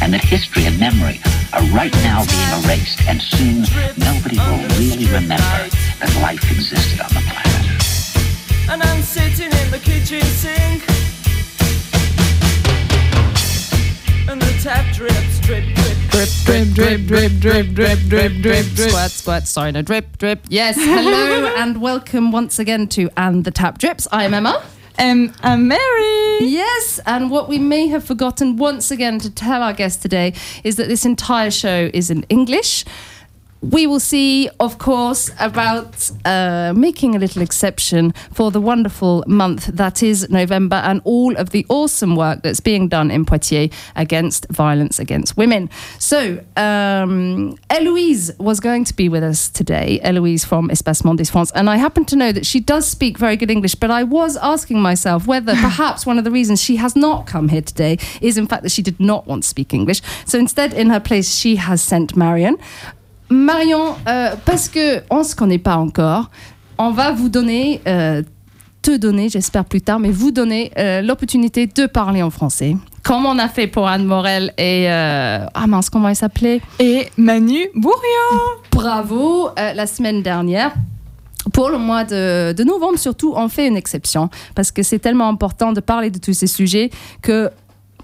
and that history and memory are right now being erased, and soon nobody will really remember that life existed on the planet. And I'm sitting in the kitchen sink. And the tap drips, drip, drip. Drip, drip, drip, drip, drip, drip, drip, drip, drip. Squirt, squirt. Sorry, no, drip, drip. Yes, hello and welcome once again to And the Tap Drips. I'm Emma. Um, I'm Mary. Yes, and what we may have forgotten once again to tell our guest today is that this entire show is in English. We will see, of course, about uh, making a little exception for the wonderful month that is November and all of the awesome work that's being done in Poitiers against violence against women. So, um, Eloise was going to be with us today, Eloise from Espace Mondes France, and I happen to know that she does speak very good English, but I was asking myself whether perhaps one of the reasons she has not come here today is in fact that she did not want to speak English. So instead, in her place, she has sent Marion. Marion, euh, parce que on se connaît pas encore, on va vous donner, euh, te donner, j'espère plus tard, mais vous donner euh, l'opportunité de parler en français. Comme on a fait pour Anne Morel et ah mince, comment elle s'appelait? Et Manu Bourrian. Bravo la semaine dernière. Pour le mois de, de novembre, surtout, on fait une exception parce que c'est tellement important de parler de tous ces sujets que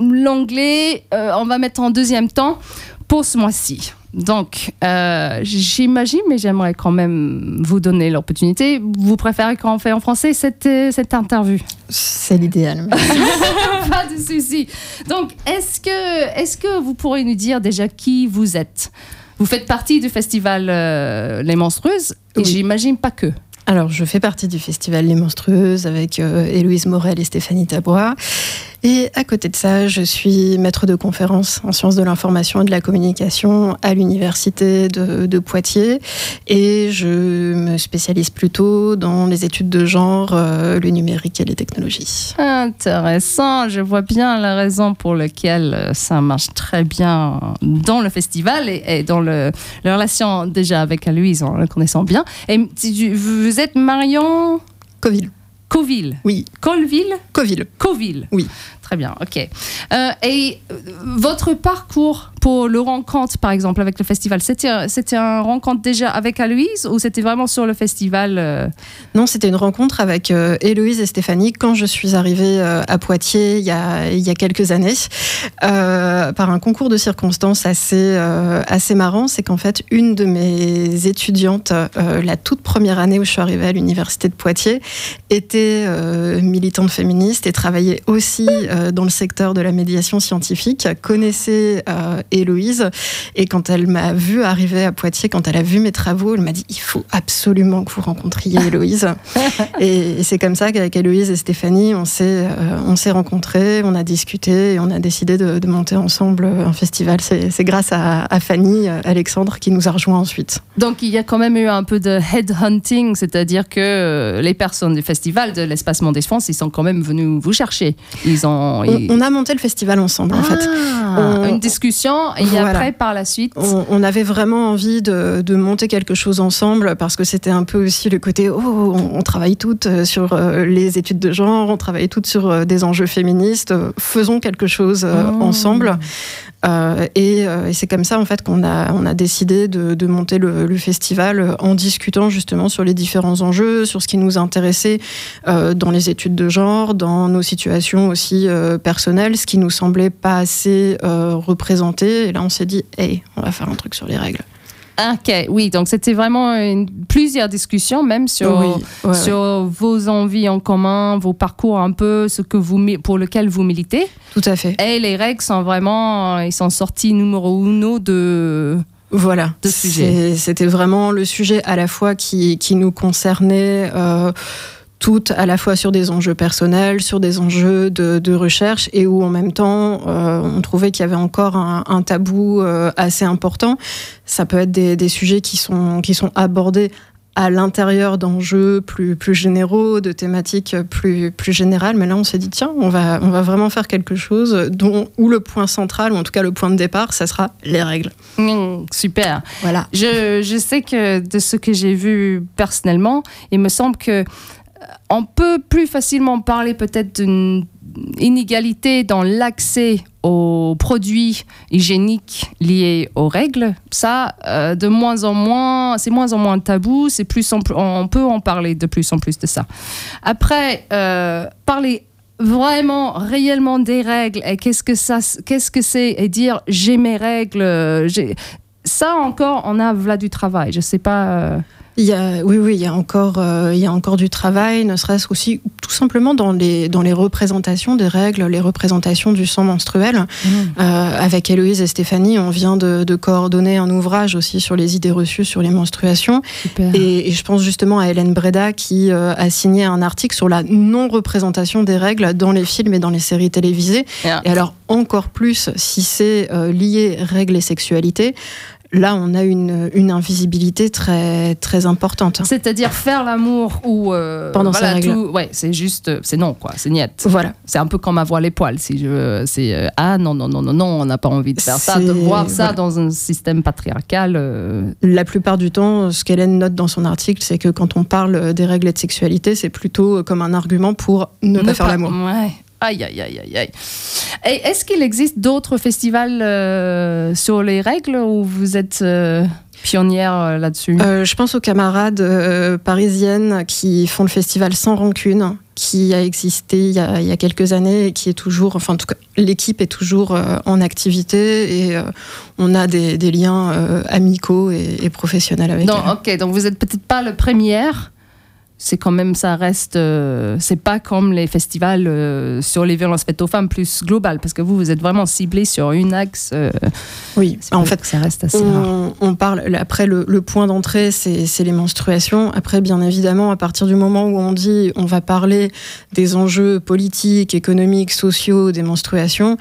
l'anglais, on va mettre en deuxième temps pour ce mois-ci. Donc, euh, j'imagine, mais j'aimerais quand même vous donner l'opportunité. Vous préférez qu'on fait en français cette, euh, cette interview? C'est l'idéal. Pas de souci. Donc, est-ce que, est que vous pourrez nous dire déjà qui vous êtes? Vous faites partie du festival euh, Les Monstrueuses, et Oui. j'imagine pas que. Alors, je fais partie du festival Les Monstrueuses avec euh, Héloïse Morel et Stéphanie Tabois. Et à côté de ça, je suis maître de conférence en sciences de l'information et de la communication à l'université de, de Poitiers. Et je me spécialise plutôt dans les études de genre, euh, le numérique et les technologies. Intéressant, je vois bien la raison pour laquelle euh, ça marche très bien dans le festival et, et dans le, la relation déjà avec Aloïse, en le connaissant bien. Et vous êtes Marion? Coville. Coville. Oui, Colville Coville. Coville. Oui. Très bien, ok. Euh, et euh, votre parcours pour le rencontre, par exemple, avec le festival, c'était un rencontre déjà avec Aloïse ou c'était vraiment sur le festival euh, Non, c'était une rencontre avec euh, Héloïse et Stéphanie quand je suis arrivée à Poitiers il y a, il y a quelques années, par un concours de circonstances assez, assez marrant. C'est qu'en fait, une de mes étudiantes, la toute première année où je suis arrivée à l'université de Poitiers, était militante féministe et travaillait aussi euh, dans le secteur de la médiation scientifique, connaissait euh, Héloïse. Et quand elle m'a vue arriver à Poitiers, quand elle a vu mes travaux, elle m'a dit il faut absolument que vous rencontriez Héloïse. et et c'est comme ça qu'avec Héloïse et Stéphanie, on s'est euh, on s'est rencontrés, on a discuté et on a décidé de, de monter ensemble un festival. C'est c'est grâce à, à Fanny, euh, Alexandre, qui nous a rejoints ensuite. Donc il y a quand même eu un peu de headhunting, c'est-à-dire que les personnes du festival de l'Espace Monde France, ils sont quand même venus vous chercher. Ils ont. On, a monté le festival ensemble, en fait. Ah, On- une discussion et Voilà. après par la suite. On, on avait vraiment envie de, de monter quelque chose ensemble parce que c'était un peu aussi le côté oh on, on travaille toutes euh, sur euh, les études de genre, on travaille toutes sur euh, des enjeux féministes, faisons quelque chose Oh. ensemble. Euh, et euh, et c'est comme ça en fait qu'on a on a décidé de, monter le, festival en discutant justement sur les différents enjeux, sur ce qui nous intéressait euh, dans les études de genre, dans nos situations aussi personnelles, ce qui nous semblait pas assez représenté. Et là on s'est dit hey on va faire un truc sur les règles. Ok, oui, donc c'était vraiment une- plusieurs discussions, même sur, Oui, ouais, sur vos envies en commun, vos parcours un peu, ce que vous, pour lequel vous militez. Tout à fait. Et les règles sont vraiment, ils sont sortis numéro uno de. Voilà. de sujet. C'était vraiment le sujet à la fois qui, qui nous concernait. euh, toutes à la fois sur des enjeux personnels, sur des enjeux de, de recherche, et où en même temps euh, on trouvait qu'il y avait encore un, un tabou euh, assez important. Ça peut être des, des sujets qui sont, qui sont abordés à l'intérieur d'enjeux plus, plus généraux, de thématiques plus, plus générales. Mais là, on s'est dit, tiens, on va, on va vraiment faire quelque chose dont, où le point central, ou en tout cas le point de départ, ça sera les règles. Mmh, super. Voilà. Je, je sais que de ce que j'ai vu personnellement, il me semble que on peut plus facilement parler peut-être d'une inégalité dans l'accès aux produits hygiéniques liés aux règles. Ça, euh, de moins en moins, c'est moins en moins tabou. C'est plus on peut en parler de plus en plus de ça. Après, euh, parler vraiment réellement des règles et qu'est-ce que ça qu'est-ce que c'est et dire j'ai mes règles ça encore, on a là du travail. Je sais pas. euh, Il y a, oui, oui, il y a encore, euh, il y a encore du travail, ne serait-ce aussi tout simplement dans les, dans les représentations des règles, les représentations du sang menstruel. Euh, avec Héloïse et Stéphanie, on vient de, de coordonner un ouvrage aussi sur les idées reçues sur les menstruations. Super. Et, et je pense justement à Hélène Breda qui euh, a signé un article sur la non-représentation des règles dans les films et dans les séries télévisées. Yeah. Et alors encore plus si c'est euh, lié règles et sexualité. Là, on a une, une invisibilité très, très importante. C'est-à-dire faire l'amour ou euh, Pendant voilà, règles. tout- ouais, c'est juste, euh, c'est non quoi, c'est niet. Voilà. C'est un peu comme avoir les poils. Si je c'est euh, ah non non non non non, on n'a pas envie de faire ça, de voir ça voilà. dans un système patriarcal. euh, La plupart du temps, ce qu'Hélène note dans son article, c'est que quand on parle des règles et de sexualité, c'est plutôt comme un argument pour ne, pas faire l'amour. Ouais. Aïe, aïe, aïe, aïe, aïe. Est-ce qu'il existe d'autres festivals euh, sur les règles ou vous êtes euh, pionnière euh, là-dessus? Je pense aux camarades parisiennes qui font le festival Sans Rancune, qui a existé il y a, il y a quelques années et qui est toujours, enfin en tout cas, l'équipe est toujours en activité et on a des, des liens amicaux et, et professionnels avec Non, elle. ok, donc vous êtes peut-être pas le première, c'est quand même, ça reste, euh, c'est pas comme les festivals euh, sur les violences faites aux femmes plus global, parce que vous, vous êtes vraiment ciblé sur une axe. euh, Oui, en fait, ça reste assez rare. On, parle après le, le point d'entrée, c'est c'est les menstruations. Après, bien évidemment, à partir du moment où on dit on va parler des enjeux politiques, économiques, sociaux des menstruations.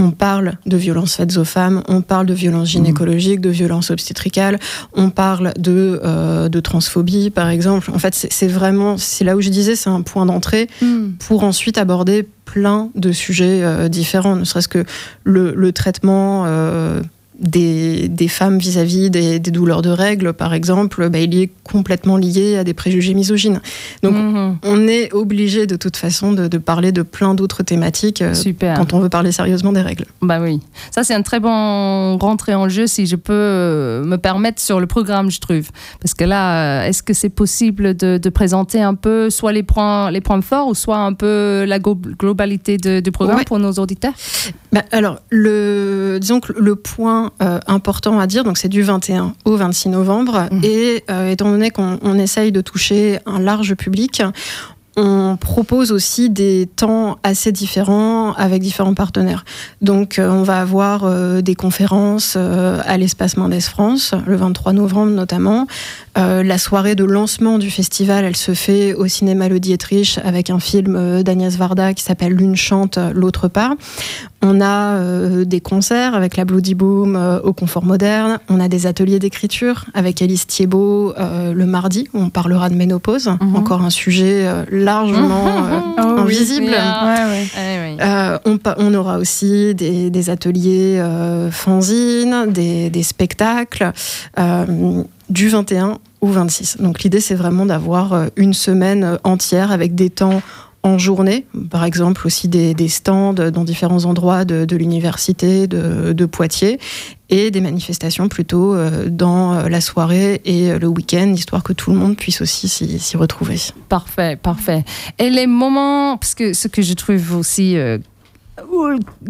On parle de violences faites aux femmes, on parle de violences gynécologiques, de violences obstétricales, on parle de, euh, de transphobie, par exemple. En fait, c'est vraiment, c'est là où je disais, c'est un point d'entrée Hmm. pour ensuite aborder plein de sujets euh, différents, ne serait-ce que le, le traitement euh, des, des femmes vis-à-vis des, des douleurs de règles, par exemple, bah, il est complètement lié à des préjugés misogynes. Donc, Mhm. on est obligé de toute façon de, de parler de plein d'autres thématiques euh, Super. quand on veut parler sérieusement des règles. Bah oui, ça c'est un très bon rentrée en jeu si je peux euh, me permettre sur le programme, je trouve. Parce que là, euh, est-ce que c'est possible de, de présenter un peu soit les points, les points forts ou soit un peu la globalité du programme Ouais. pour nos auditeurs? Bah, alors, le, disons que le point euh, important à dire, donc c'est du 21 au 26 novembre, Mhm. et euh, étant donné qu'on on essaye de toucher un large public, on propose aussi des temps assez différents avec différents partenaires. Donc, euh, on va avoir euh, des conférences euh, à l'espace Mendes France, le 23 novembre notamment. La soirée de lancement du festival, elle se fait au cinéma Le Dietrich avec un film d'Agnès Varda qui s'appelle L'une chante, l'autre pas. On a euh, des concerts avec la Bloody Boom euh, au Confort Moderne. On a des ateliers d'écriture avec Alice Thiebaud euh, le mardi où on parlera de ménopause. Mhm. Encore un sujet euh, largement euh, Oh oui. invisible. Yeah. Ouais, ouais. Oui. On, aura aussi des, des ateliers euh, fanzines, des, des spectacles euh, du 21 au 26. Donc l'idée c'est vraiment d'avoir une semaine entière avec des temps en journée, par exemple aussi des, stands dans différents endroits de, l'université de, Poitiers et des manifestations plutôt euh, dans la soirée et le week-end, histoire que tout le monde puisse aussi s'y s'y retrouver. Parfait, parfait. Et les moments, parce que ce que je trouve aussi euh,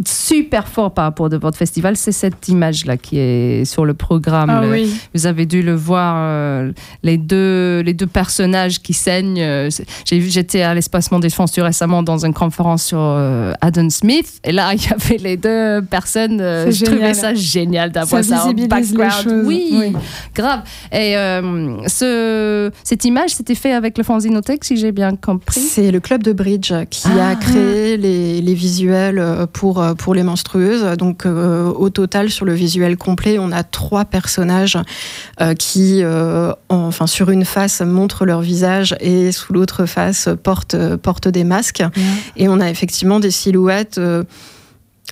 super fort par rapport de votre festival, c'est cette image-là qui est sur le programme. Ah Le- oui. Vous avez dû le voir, euh, les, deux, les deux personnages qui saignent. euh, c'est- J'ai vu, j'étais à l'Espace Monde des France récemment dans une conférence sur euh, Adam Smith. Et là, il y avait les deux personnes. euh, C'est je trouvais génial. ça génial d'avoir Ça ça, en background. Oui, Oui. grave. Et euh, ce, cette image, c'était fait avec le Fanzinothèque, si j'ai bien compris. C'est le club de bridge qui Ah. a créé les, les visuels euh, pour, euh, pour les menstrueuses. Donc euh, au total, sur le visuel complet, on a trois personnages euh, qui, euh, en- enfin sur une face, montrent leur visage et sous l'autre face portent, portent des masques. Et on a effectivement des silhouettes.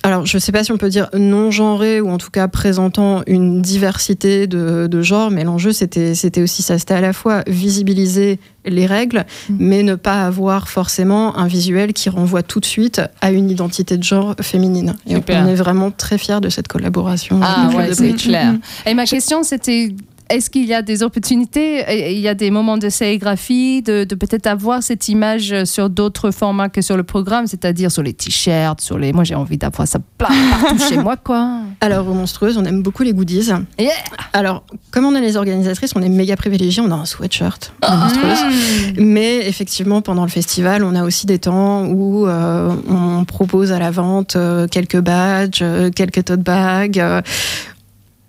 Alors, je ne sais pas si on peut dire non genrées ou en tout cas présentant une diversité de, de genres, mais l'enjeu c'était c'était aussi ça, c'était à la fois visibiliser les règles, Mm. mais ne pas avoir forcément un visuel qui renvoie tout de suite à une identité de genre féminine. Et Super. on est vraiment très fiers de cette collaboration. Ah ouais, c'est clair. Mhm. Et ma question, c'était est-ce qu'il y a des opportunités, il y a des moments de sérigraphie, de, de peut-être avoir cette image sur d'autres formats que sur le programme, c'est-à-dire sur les t-shirts, sur les. Moi, j'ai envie d'avoir ça partout chez moi, quoi. Alors, aux monstrueuses, on aime beaucoup les goodies. Yeah. Alors, comme on est les organisatrices, on est méga privilégiés. On a un sweatshirt monstrueuse. Mais effectivement, pendant le festival, on a aussi des temps où euh, on propose à la vente euh, quelques badges, euh, quelques tote bags.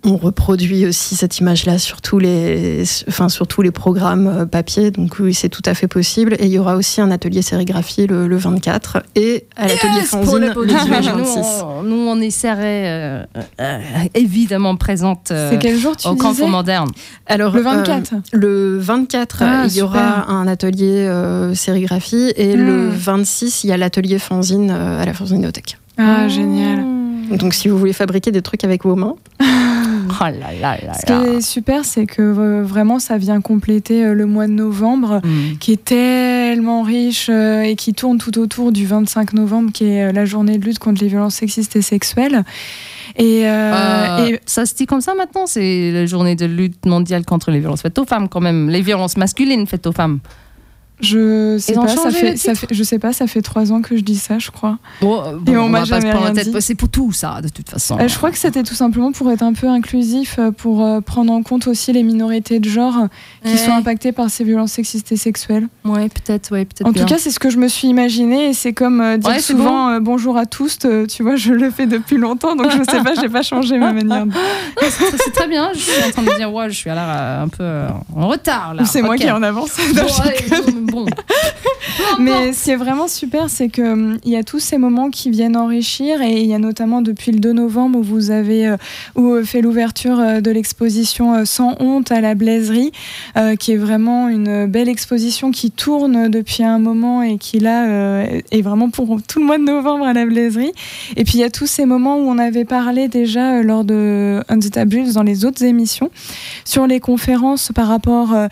On reproduit aussi cette image-là sur tous les, enfin sur tous les programmes euh, papier. Donc oui, c'est tout à fait possible. Et il y aura aussi un atelier sérigraphie le, le 24 et à l'atelier Yes, pour fanzine le le podium. 18 nous, 26. on, nous, on y serait euh, euh, évidemment présente euh, C'est quel jour tu au disais Confort Moderne. Alors, Le euh, 24. le 24, Ah, il y aura un atelier euh, sérigraphie et le Hmm. 26, il y a l'atelier fanzine euh, à la Fanzinothèque. Ah, génial. Donc, si vous voulez fabriquer des trucs avec vos mains, Oh là là là Ce qui est super, c'est que euh, vraiment, ça vient compléter euh, le mois de novembre, Mm. qui est tellement riche euh, et qui tourne tout autour du 25 novembre, qui est la journée de lutte contre les violences sexistes et sexuelles. Et, euh, Euh, et Ça se dit comme ça maintenant C'est la journée de lutte mondiale contre les violences faites aux femmes, quand même. Les violences masculines faites aux femmes. Je sais pas, ça changé fait, ça fait, je sais pas, ça fait trois ans que je dis ça, je crois. Bon, Et on m'a va pas jamais dit. C'est pour tout ça, de toute façon. Euh, je crois que c'était tout simplement pour être un peu inclusif, euh, pour euh, prendre en compte aussi les minorités de genre qui Ouais. sont impactées par ces violences sexistes et sexuelles. Ouais, peut-être, ouais, peut-être. En bien. tout cas, c'est ce que je me suis imaginé et c'est comme euh, dire Ouais, souvent euh, bonjour à tous. tu vois, je le fais depuis longtemps, donc je sais pas, j'ai pas changé ma manière. de- c'est très bien. Je suis en train de dire, ouais, je suis à l'air euh, un peu euh, en retard là. C'est moi qui en avance. Bon, Non, je ouais, bon, bon. Mais ce qui est vraiment super, c'est que hum, il y a tous ces moments qui viennent enrichir et il y a notamment depuis le 2 novembre où vous avez euh, où, euh, fait l'ouverture euh, de l'exposition Sans honte à la Blaiserie, qui est vraiment une belle exposition qui tourne depuis un moment et qui là est vraiment pour tout le mois de novembre à la Blaiserie. Et puis il y a tous ces moments où on avait parlé déjà lors de Undead dans les autres émissions sur les conférences par rapport euh,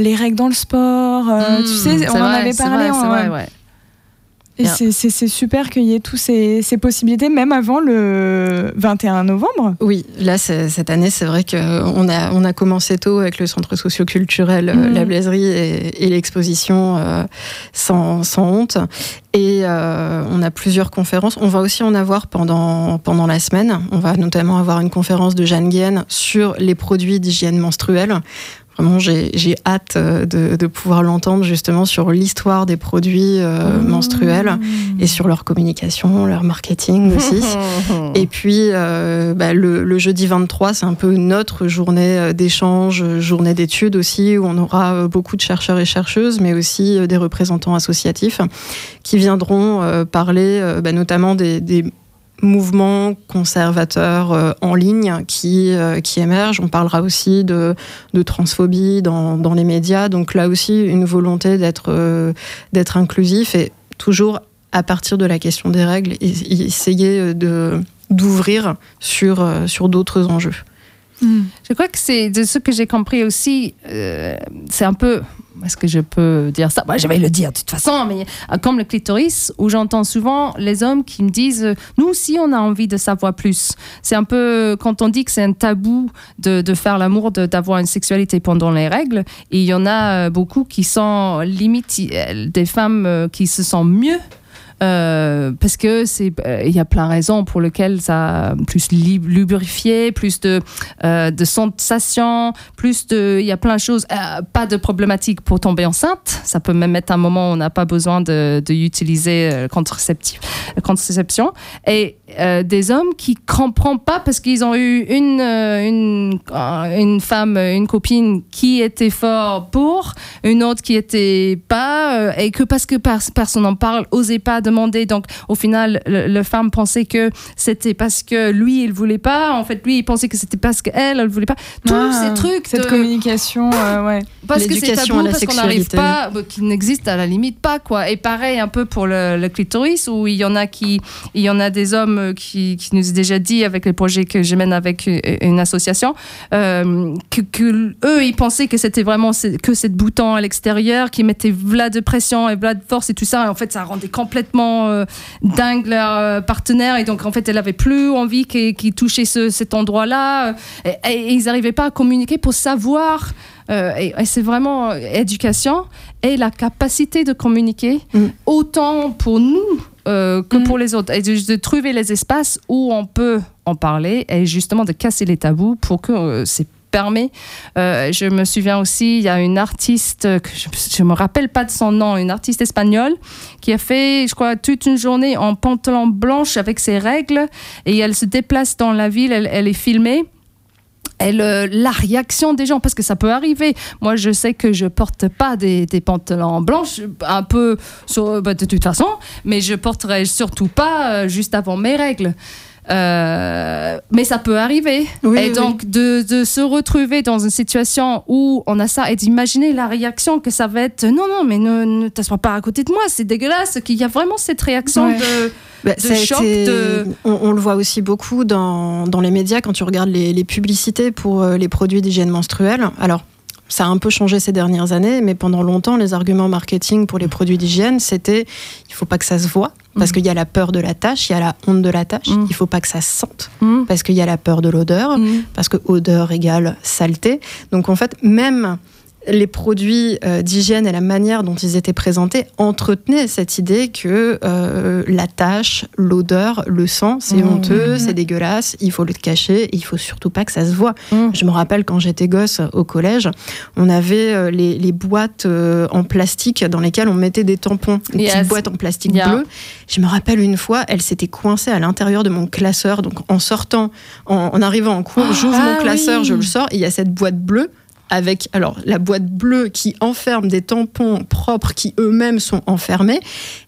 les règles dans le sport. euh, Mmh, tu sais, c'est on en vrai, avait c'est parlé. vrai, c'est en- vrai, ouais. et c'est- super qu'il y ait toutes ces, possibilités, même avant le 21 novembre. Oui, là, cette année, c'est vrai qu'on a, on a commencé tôt avec le centre socioculturel euh, Mhm. La Blaiserie et, et l'exposition euh, sans, sans honte. Et euh, on a plusieurs conférences. On va aussi en avoir pendant, pendant la semaine. On va notamment avoir une conférence de Jeanne Guienne sur les produits d'hygiène menstruelle. Vraiment, j'ai hâte euh, de, de pouvoir l'entendre justement sur l'histoire des produits euh, menstruels et sur leur communication, leur marketing aussi. Et puis, euh, bah, le, le jeudi 23, c'est un peu notre journée d'échange, journée d'études aussi, où on aura beaucoup de chercheurs et chercheuses, mais aussi des représentants associatifs qui viendront euh, parler bah, notamment des, des mouvements conservateurs euh, en ligne qui, euh, qui émergent. On parlera aussi de, de transphobie dans, dans les médias. Donc là aussi, une volonté d'être euh, d'être inclusif et toujours à partir de la question des règles, et- essayer de d'ouvrir sur, euh, sur d'autres enjeux. Je crois que c'est de ce que j'ai compris aussi, euh, c'est un peu. Est-ce que je peux dire ça? Bah, Je vais le dire de toute façon, mais euh, comme le clitoris, où j'entends souvent les hommes qui me disent euh, Nous aussi, on a envie de savoir plus. C'est un peu quand on dit que c'est un tabou de, de faire l'amour, de- d'avoir une sexualité pendant les règles. Et il y en a euh, beaucoup qui sont limite des femmes qui se sentent mieux euh, parce que c'est euh, il y a plein de raisons pour lesquelles ça plus lubrifié, plus de euh, de sensations, plus de il y a plein de choses. Pas de problématique pour tomber enceinte. Ça peut même être un moment où on n'a pas besoin de, de utiliser contraceptif, contraception. Et des hommes qui comprennent pas parce qu'ils ont eu une une une femme, une copine qui était fort pour, une autre qui était pas, et que parce que pers- personne n'en parle, osait pas demander. Donc, au final, le, le femme pensait que c'était parce que lui, il voulait pas. En fait, lui, il pensait que c'était parce qu'elle, elle voulait pas. Tous Ah, ces trucs Cette de- communication, euh, ouais. parce que c'est L'éducation tabou, parce qu'on n'arrive sexualité. pas, bah, qui n'existe à la limite pas, quoi. Et pareil un peu pour le, le clitoris, où il y en a qui, il y en a des hommes euh, qui, qui nous ont déjà dit avec les projets que je mène avec euh, une association, euh, que, que eux, ils pensaient que c'était vraiment que cette bouton à l'extérieur qui mettait v'là de pression et v'là de force et tout ça. Et en fait, ça rendait complètement euh, dingue leur euh, partenaire. Et donc, en fait, elle avait plus envie qu'ils touchaient ce- cet endroit-là. Et, et ils n'arrivaient pas à communiquer pour savoir. Euh, et, et c'est vraiment euh, éducation et la capacité de communiquer Mm. autant pour nous euh, que Mm. pour les autres et de, de trouver les espaces où on peut en parler et justement de casser les tabous pour que euh, c'est permet. Euh, je me souviens aussi, il y a une artiste, je ne me rappelle pas de son nom, une artiste espagnole, qui a fait, je crois, toute une journée en pantalon blanche avec ses règles, et elle se déplace dans la ville, elle, elle est filmée. Et le- la réaction des gens, parce que ça peut arriver. Moi, je sais que je porte pas des, pantalons blancs, un peu bah, de toute façon, mais je porterai surtout pas euh, juste avant mes règles. Euh, mais ça peut arriver. Oui, et oui. donc, de, de se retrouver dans une situation où on a ça et d'imaginer la réaction que ça va être non, non, mais ne, ne t'assois pas à côté de moi, c'est dégueulasse. Qu'il y a vraiment cette réaction Ouais. de. Bah, de choc, été- de- on, on le voit aussi beaucoup dans, dans les médias quand tu regardes les, les publicités pour euh, les produits d'hygiène menstruelle. Alors, ça a un peu changé ces dernières années, mais pendant longtemps, les arguments marketing pour les produits d'hygiène, c'était il faut pas que ça se voit, parce Mhm. qu'il y a la peur de la tâche, il y a la honte de la tâche, Mhm. il faut pas que ça se sente, Mm. parce qu'il y a la peur de l'odeur, Mm. parce que odeur égale saleté. Donc en fait, même les produits euh, d'hygiène et la manière dont ils étaient présentés entretenaient cette idée que euh, la tâche, l'odeur, le sang, c'est Mmh. honteux, c'est dégueulasse, il faut le cacher, et il faut surtout pas que ça se voit. Mmh. Je me rappelle quand j'étais gosse au collège, on avait euh, les, les boîtes euh, en plastique dans lesquelles on mettait des tampons, une Yes. petite boîte en plastique Yeah. bleu. Je me rappelle une fois, elle s'était coincée à l'intérieur de mon classeur, donc en sortant, en, en arrivant en cours, j'ouvre Ah mon classeur, oui. je le sors, et il y a cette boîte bleue avec alors la boîte bleue qui enferme des tampons propres qui eux-mêmes sont enfermés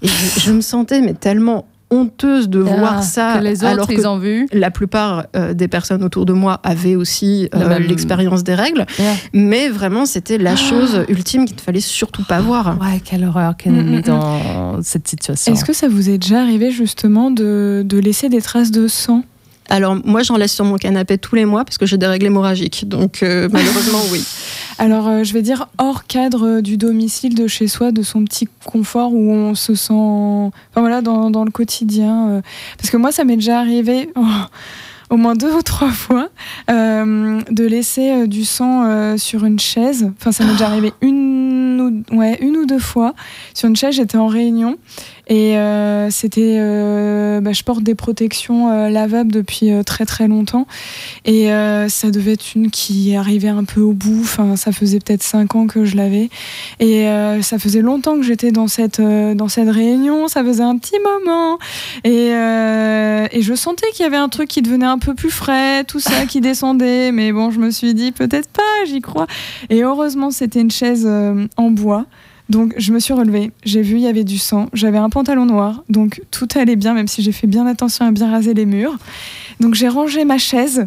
et je, je me sentais mais tellement honteuse de Ah, voir ça que les autres, alors que ils ont vu. la plupart euh, des personnes autour de moi avaient aussi euh, même- l'expérience des règles, Yeah. mais vraiment c'était la chose ultime qu'il ne fallait surtout pas voir. Ouais, quelle horreur qu'elle Mm, mm, dans cette situation. Est-ce que ça vous est déjà arrivé justement de, de laisser des traces de sang Alors moi j'en laisse sur mon canapé tous les mois parce que j'ai des règles hémorragiques, donc euh, malheureusement oui. Alors, euh, je vais dire hors cadre du domicile, de chez soi, de son petit confort où on se sent. Enfin voilà, dans, dans le quotidien. euh. Parce que moi, ça m'est déjà arrivé. oh, au moins deux ou trois fois, euh, de laisser euh, du sang euh, sur une chaise. Enfin, ça m'est déjà arrivé une ou, ouais, une ou deux fois. Sur une chaise, j'étais en réunion et euh, c'était. euh, bah, je porte des protections euh, lavables depuis euh, très très longtemps et euh, ça devait être une qui arrivait un peu au bout. Enfin, ça faisait peut-être cinq ans que je l'avais et euh, ça faisait longtemps que j'étais dans cette dans cette réunion. Ça faisait un petit moment et, et je sentais qu'il y avait un truc qui devenait un peu plus frais, tout ça qui descendait. Mais bon, je me suis dit peut-être pas, j'y crois. Et heureusement, c'était une chaise en bois. Donc je me suis relevée, j'ai vu il y avait du sang, j'avais un pantalon noir, donc tout allait bien, même si j'ai fait bien attention à bien raser les murs. Donc j'ai rangé ma chaise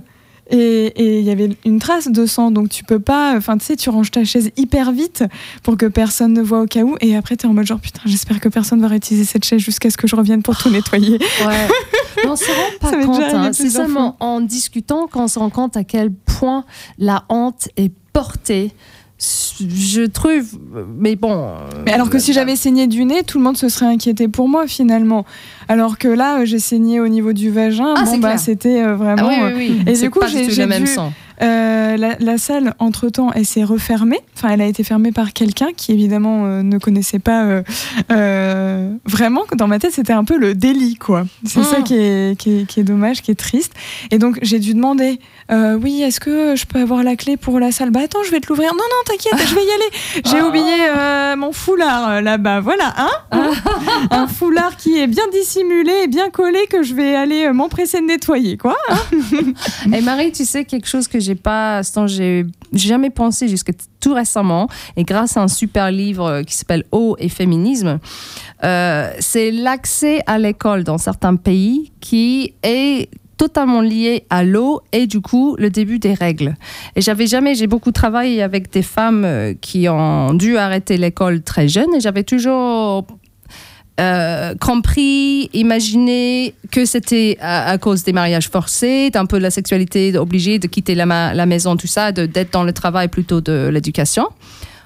et il y avait une trace de sang, donc tu peux pas, enfin tu sais, tu ranges ta chaise hyper vite pour que personne ne voit au cas où, et après tu es en mode genre putain, j'espère que personne va réutiliser cette chaise jusqu'à ce que je revienne pour tout nettoyer. Ouais. Mais on se rend Ça pas compte. hein. C'est plusieurs seulement en discutant qu'on se rend compte à quel point la honte est portée. Je trouve, mais bon. Mais alors que si j'avais saigné du nez, tout le monde se serait inquiété pour moi finalement. Alors que là, euh, j'ai saigné au niveau du vagin, Ah, bon c'est bah clair. c'était euh, Ah vraiment. oui, euh, oui, oui. Et du coup, j'ai- le même dû- sang. Euh, la, la salle, entre-temps, elle s'est refermée. Enfin, elle a été fermée par quelqu'un qui, évidemment, euh, ne connaissait pas euh, vraiment. Dans ma tête, c'était un peu le délit, quoi. C'est ça qui est, qui, est, qui est dommage, qui est triste. Et donc, j'ai dû demander Oui, est-ce que je peux avoir la clé pour la salle? Bah, attends, je vais te l'ouvrir. Non, non, t'inquiète, je vais y aller. J'ai Ah. oublié mon foulard là-bas. Voilà, hein? Un foulard qui est bien dissimulé et bien collé que je vais aller m'empresser de nettoyer, quoi. Et Marie, tu sais quelque chose que j'ai pas, ce dont j'ai j'ai jamais pensé jusqu'à tout récemment, et grâce à un super livre qui s'appelle Eau et féminisme, euh, c'est l'accès à l'école dans certains pays qui est totalement lié à l'eau et du coup le début des règles. Et j'avais jamais, j'ai beaucoup travaillé avec des femmes euh, qui ont dû arrêter l'école très jeunes et j'avais toujours euh, compris, imaginé que c'était à, à cause des mariages forcés, d'un peu de la sexualité obligée de quitter la, ma- la maison, tout ça, d'être dans le travail plutôt de l'éducation.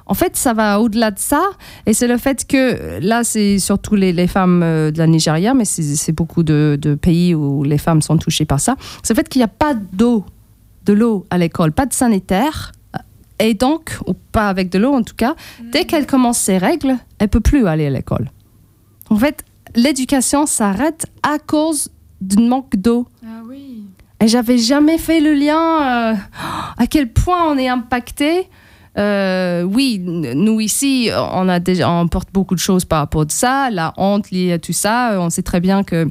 En fait, ça va au-delà de ça, et c'est le fait que là, c'est surtout les, les femmes euh, de la Nigeria, mais c'est c'est beaucoup de, de pays où les femmes sont touchées par ça. C'est le fait qu'il n'y a pas d'eau, de l'eau à l'école, pas de sanitaire, et donc, ou pas avec de l'eau en tout cas, dès qu'elle commence ses règles, elle peut plus aller à l'école. En fait, l'éducation s'arrête à cause d'un manque d'eau. Ah oui. Et j'avais jamais fait le lien euh, à quel point on est impacté. Euh, oui, nous ici, on a déjà, on porte beaucoup de choses par rapport à ça, la honte liée à tout ça. On sait très bien que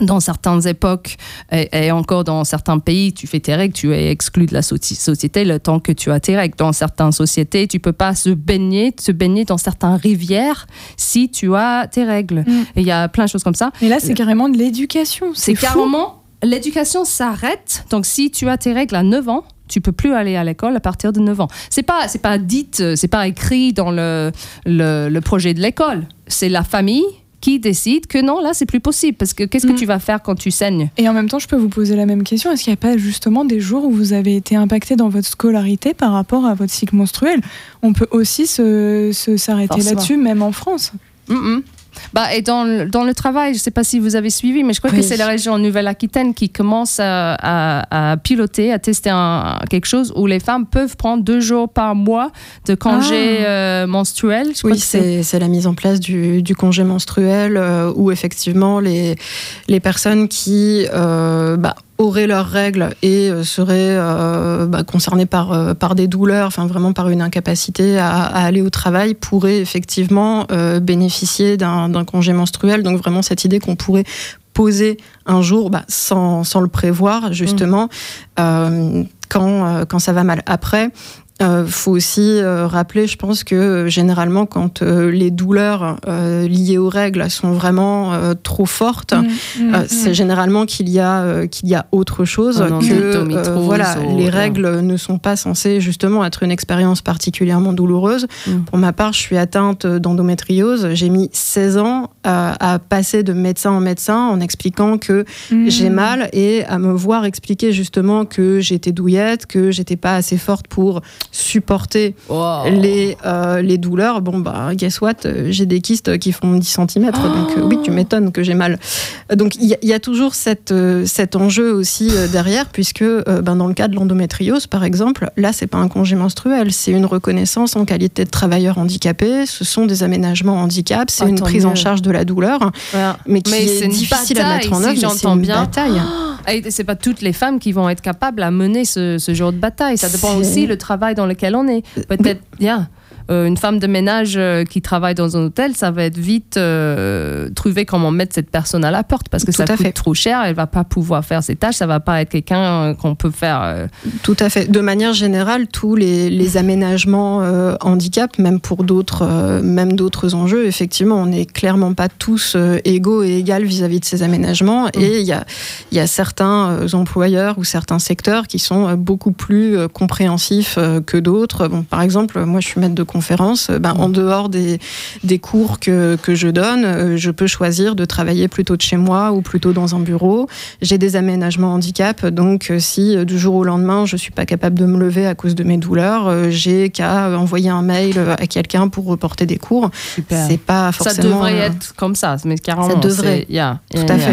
dans certaines époques et, et encore dans certains pays, tu fais tes règles, tu es exclu de la soci- société le temps que tu as tes règles. Dans certaines sociétés, tu peux pas se baigner, se baigner dans certaines rivières si tu as tes règles. Mm. Il y a plein de choses comme ça. Et là, c'est carrément de l'éducation. C'est carrément l'éducation s'arrête. Donc si tu as tes règles à 9 ans, tu peux plus aller à l'école à partir de 9 ans. C'est pas c'est pas dit, euh, c'est pas écrit dans le le, le projet de l'école. C'est la famille qui décide que non, là c'est plus possible parce que qu'est-ce Mm. que tu vas faire quand tu saignes? Et en même temps, je peux vous poser la même question. Est-ce qu'il n'y a pas justement des jours où vous avez été impacté dans votre scolarité par rapport à votre cycle menstruel? On peut aussi se, se- s'arrêter Forcément. là-dessus, même en France. Mm, mm. Bah, et dans, le- dans le travail, je ne sais pas si vous avez suivi, mais je crois Oui. que c'est la région Nouvelle-Aquitaine qui commence à, à- à piloter, à tester un- quelque chose où les femmes peuvent prendre deux jours par mois de congé euh, menstruel. Je Oui, c'est la mise en place du, du congé menstruel euh, où effectivement les, les personnes qui euh, bah, auraient leurs règles et euh, seraient euh, bah, concernées par, euh, par des douleurs, enfin vraiment par une incapacité à, à aller au travail, pourraient effectivement euh, bénéficier d'un congé menstruel. Donc vraiment cette idée qu'on pourrait poser un jour bah, sans, sans le prévoir justement euh, quand, euh, quand ça va mal. Après, euh, faut aussi euh, rappeler, je pense que euh, généralement, quand euh, les douleurs euh, liées aux règles sont vraiment euh, trop fortes, Mm, mm, euh, mm. c'est généralement qu'il y a euh, qu'il y a autre chose que euh, voilà ou- les ouais. règles ne sont pas censées justement être une expérience particulièrement douloureuse. Pour ma part, je suis atteinte d'endométriose. J'ai mis 16 ans à, à passer de médecin en médecin en expliquant que j'ai mal et à me voir expliquer justement que j'étais douillette, que j'étais pas assez forte pour supporter Wow. les, euh, les douleurs. Bon, bah, guess what, euh, j'ai des kystes qui font 10 cm, donc euh, oui, tu m'étonnes que j'ai mal. Donc il y, a- il y a toujours cette, euh, cet enjeu aussi derrière, puisque ben, dans le cas de l'endométriose, par exemple, là, c'est pas un congé menstruel, c'est une reconnaissance en qualité de travailleur handicapé, ce sont des aménagements handicap, c'est Ah, une prise en charge de la douleur, Voilà. mais qui Mais est, difficile à mettre en si œuvre, mais c'est une bien. bataille. Et c'est pas toutes les femmes qui vont être capables à mener ce, ce genre de bataille. Ça dépend aussi le travail dans lequel on est. Peut-être, yeah, euh, une femme de ménage euh, qui travaille dans un hôtel, ça va être vite euh, trouver comment mettre cette personne à la porte parce que Tout ça coûte fait. trop cher. Elle va pas pouvoir faire ses tâches. Ça va pas être quelqu'un euh, qu'on peut faire. euh, Tout à fait. De manière générale, tous les, les aménagements handicap, même pour d'autres, même d'autres enjeux, effectivement, on n'est clairement pas tous égaux et égales vis-à-vis de ces aménagements. Et il y a, il y a certains employeurs ou certains secteurs qui sont beaucoup plus compréhensifs que d'autres. Bon, par exemple, moi, je suis maître de conférence. Ben, en dehors des, des cours que, que je donne, euh, je peux choisir de travailler plutôt de chez moi ou plutôt dans un bureau. J'ai des aménagements handicap, donc euh, si euh, du jour au lendemain je suis pas capable de me lever à cause de mes douleurs, j'ai qu'à envoyer un mail à quelqu'un pour reporter des cours. C'est pas Ça forcément. devrait euh, être comme ça, mais carrément. Ça devrait. c'est- yeah, Tout yeah, à yeah.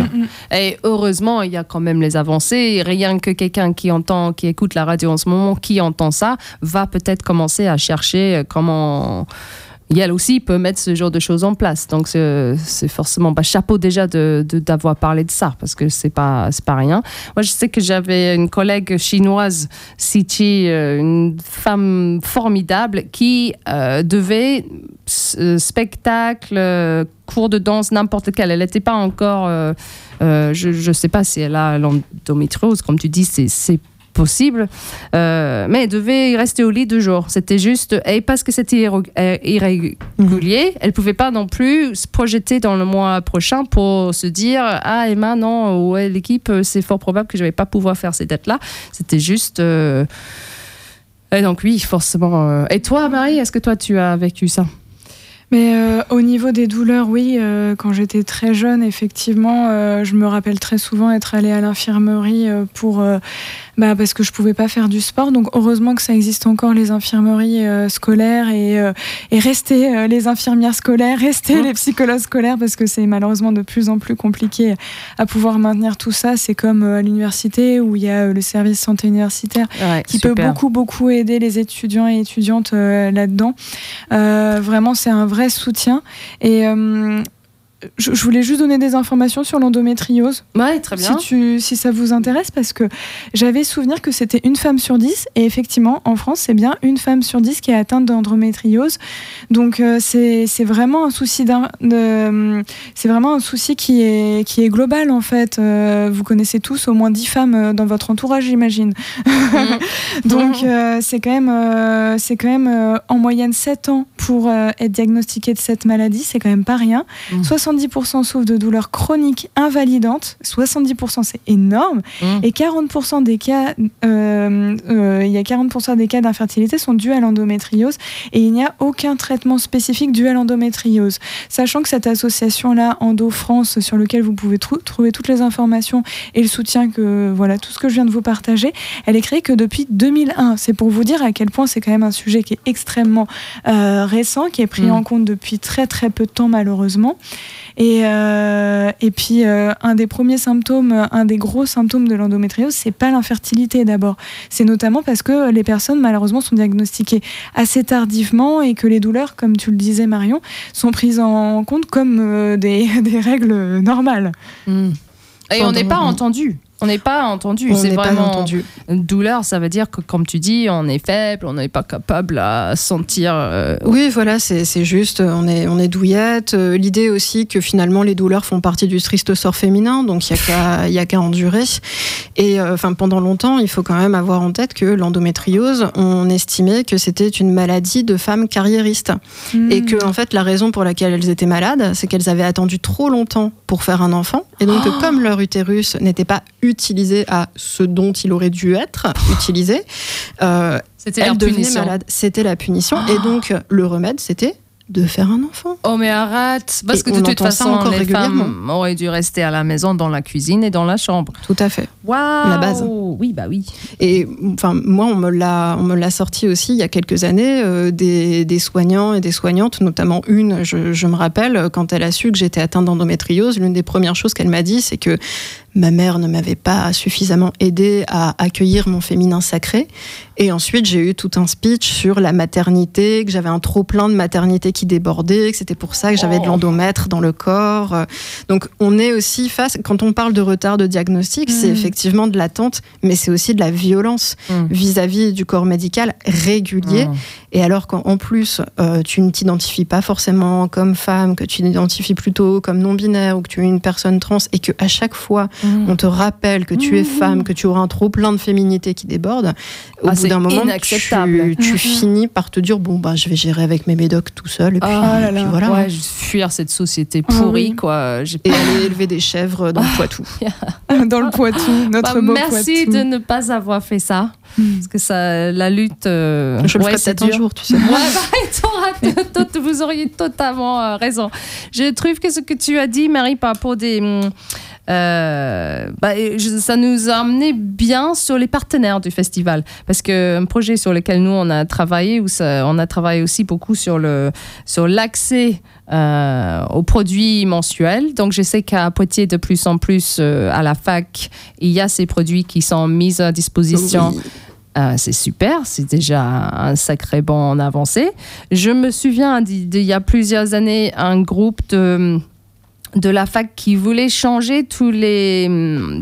fait. Et heureusement, il y a quand même les avancées. Rien que quelqu'un qui entend, qui écoute la radio en ce moment, qui entend ça, va peut-être commencer à chercher euh, comment. Aussi peut mettre ce genre de choses en place. Donc c'est forcément chapeau déjà de de- d'avoir parlé de ça parce que c'est pas pas rien. Moi je sais que j'avais une collègue chinoise, Sichi, euh, une femme formidable qui euh, devait euh, spectacle, cours de danse, n'importe lequel. Elle n'était pas encore, je ne sais pas si elle a l'endométriose, comme tu dis, c'est possible, Euh, mais elle devait rester au lit deux jours. C'était juste, et parce que c'était euh, irrégulier, elle pouvait pas non plus se projeter dans le mois prochain pour se dire, ah Emma, non, ouais, l'équipe, euh, c'est fort probable que je vais pas pouvoir faire ces dates-là. C'était juste... Et donc oui, forcément. Et toi, Marie, est-ce que toi, tu as vécu ça? Mais euh, au niveau des douleurs, oui, euh, quand j'étais très jeune, effectivement, euh, je me rappelle très souvent être allée à l'infirmerie pour, bah, parce que je pouvais pas faire du sport. Donc heureusement que ça existe encore les infirmeries scolaires et, et rester les infirmières scolaires, rester les psychologues scolaires parce que c'est malheureusement de plus en plus compliqué à pouvoir maintenir tout ça. C'est comme à l'université où il y a le service santé universitaire qui peut beaucoup beaucoup aider les étudiants et étudiantes là-dedans. Vraiment, c'est un vrai soutien. Et euh, je, je voulais juste donner des informations sur l'endométriose, Ouais, très bien. si, tu, si ça vous intéresse, parce que j'avais souvenir que c'était une femme sur dix, et effectivement, en France, c'est bien une femme sur dix qui est atteinte d'endométriose. Donc, euh, c'est vraiment un souci c'est vraiment un souci qui est, qui est global, en fait. Euh, vous connaissez tous au moins dix femmes euh, dans votre entourage, j'imagine. Donc euh, c'est quand même, c'est quand même en moyenne 7 ans pour être diagnostiqué de cette maladie, c'est quand même pas rien. Mhm. 70% souffrent de douleurs chroniques invalidantes. 70%, c'est énorme. Mmh. Et 40% des cas, euh, euh, il y a 40% des cas d'infertilité sont dus à l'endométriose et il n'y a aucun traitement spécifique dû à l'endométriose. Sachant que cette association-là, Endo France, sur lequel vous pouvez trou- trouver toutes les informations et le soutien que, voilà, tout ce que je viens de vous partager, elle est créée que depuis 2001. C'est pour vous dire à quel point c'est quand même un sujet qui est extrêmement euh, récent, qui est pris Mm. en compte depuis très très peu de temps malheureusement. Et, euh, et puis, euh, un des premiers symptômes, un des gros symptômes de l'endométriose, c'est pas l'infertilité d'abord. C'est notamment parce que les personnes, malheureusement, sont diagnostiquées assez tardivement et que les douleurs, comme tu le disais, Marion, sont prises en compte comme euh, des, des règles normales. Mm. Et on n'est pas entendu. On n'est pas entendu. On C'est n'est pas vraiment entendu. douleur. Ça veut dire que, comme tu dis, on est faible, on n'est pas capable à sentir. euh, Oui, voilà, c'est juste, on est, on est douillette. Euh, L'idée aussi que finalement les douleurs font partie du triste sort féminin, donc il n'y a qu'à y a qu'à endurer. Et euh, enfin, pendant longtemps, il faut quand même avoir en tête que l'endométriose, on estimait que c'était une maladie de femmes carriéristes. Et Mm. que, en fait, la raison pour laquelle elles étaient malades, c'est qu'elles avaient attendu trop longtemps pour faire un enfant. Et donc, que comme leur utérus n'était pas utilisé à ce dont il aurait dû être utilisé, euh, devenaient punition. malades. C'était la punition. Et donc, le remède, c'était de faire un enfant. Oh mais arrête Parce Et que de toute façon, encore les femmes auraient dû rester à la maison, dans la cuisine et dans la chambre. Tout à fait. La base. Oui, bah oui. Et enfin, moi, on me l'a, on me l'a sorti aussi il y a quelques années euh, des, des soignants et des soignantes, notamment une. Je, je me rappelle quand elle a su que j'étais atteinte d'endométriose, l'une des premières choses qu'elle m'a dit, c'est que ma mère ne m'avait pas suffisamment aidée à accueillir mon féminin sacré. Et ensuite, j'ai eu tout un speech sur la maternité, que j'avais un trop plein de maternité qui débordait, que c'était pour ça que j'avais de Oh. l'endomètre dans le corps. Donc, on est aussi face, quand on parle de retard de diagnostic, c'est Mm. effectivement de l'attente, mais c'est aussi de la violence Mm. vis-à-vis du corps médical régulier. Mm. Et alors qu'en plus, euh, tu ne t'identifies pas forcément comme femme, que tu t'identifies plutôt comme non-binaire ou que tu es une personne trans, et que à chaque fois, Mm. on te rappelle que tu es Mhm. femme, que tu auras un trop plein de féminité qui déborde, au Ah, bout c'est d'un moment, inacceptable. tu, tu Mhm. finis par te dire bon bah je vais gérer avec mes médocs tout seul et puis, Ah là et puis là. voilà. Ouais, je vais fuir cette société Ah pourrie, quoi. J'ai Et aller élever des chèvres dans le Poitou. Dans le Poitou, notre Bah, beau merci Poitou. de ne pas avoir fait ça. Mm. Parce que ça, la lutte. euh, Je le ouais, ferai c'est peut-être un jour, tu sais. Ouais, bah, vous auriez totalement euh, raison. Je trouve que ce que tu as dit, Marie, par rapport des. Euh, bah, je- ça nous a amené bien sur les partenaires du festival. Parce qu'un projet sur lequel nous, on a travaillé, où ça- on a travaillé aussi beaucoup sur le sur l'accès euh, aux produits mensuels. Donc, je sais qu'à Poitiers, de plus en plus, euh, à la fac, il y a ces produits qui sont mis à disposition. Oui. Euh, c'est super, c'est déjà un sacré bond en avancée. Je me souviens d'il y a plusieurs années, un groupe de, de la fac qui voulait changer tous les,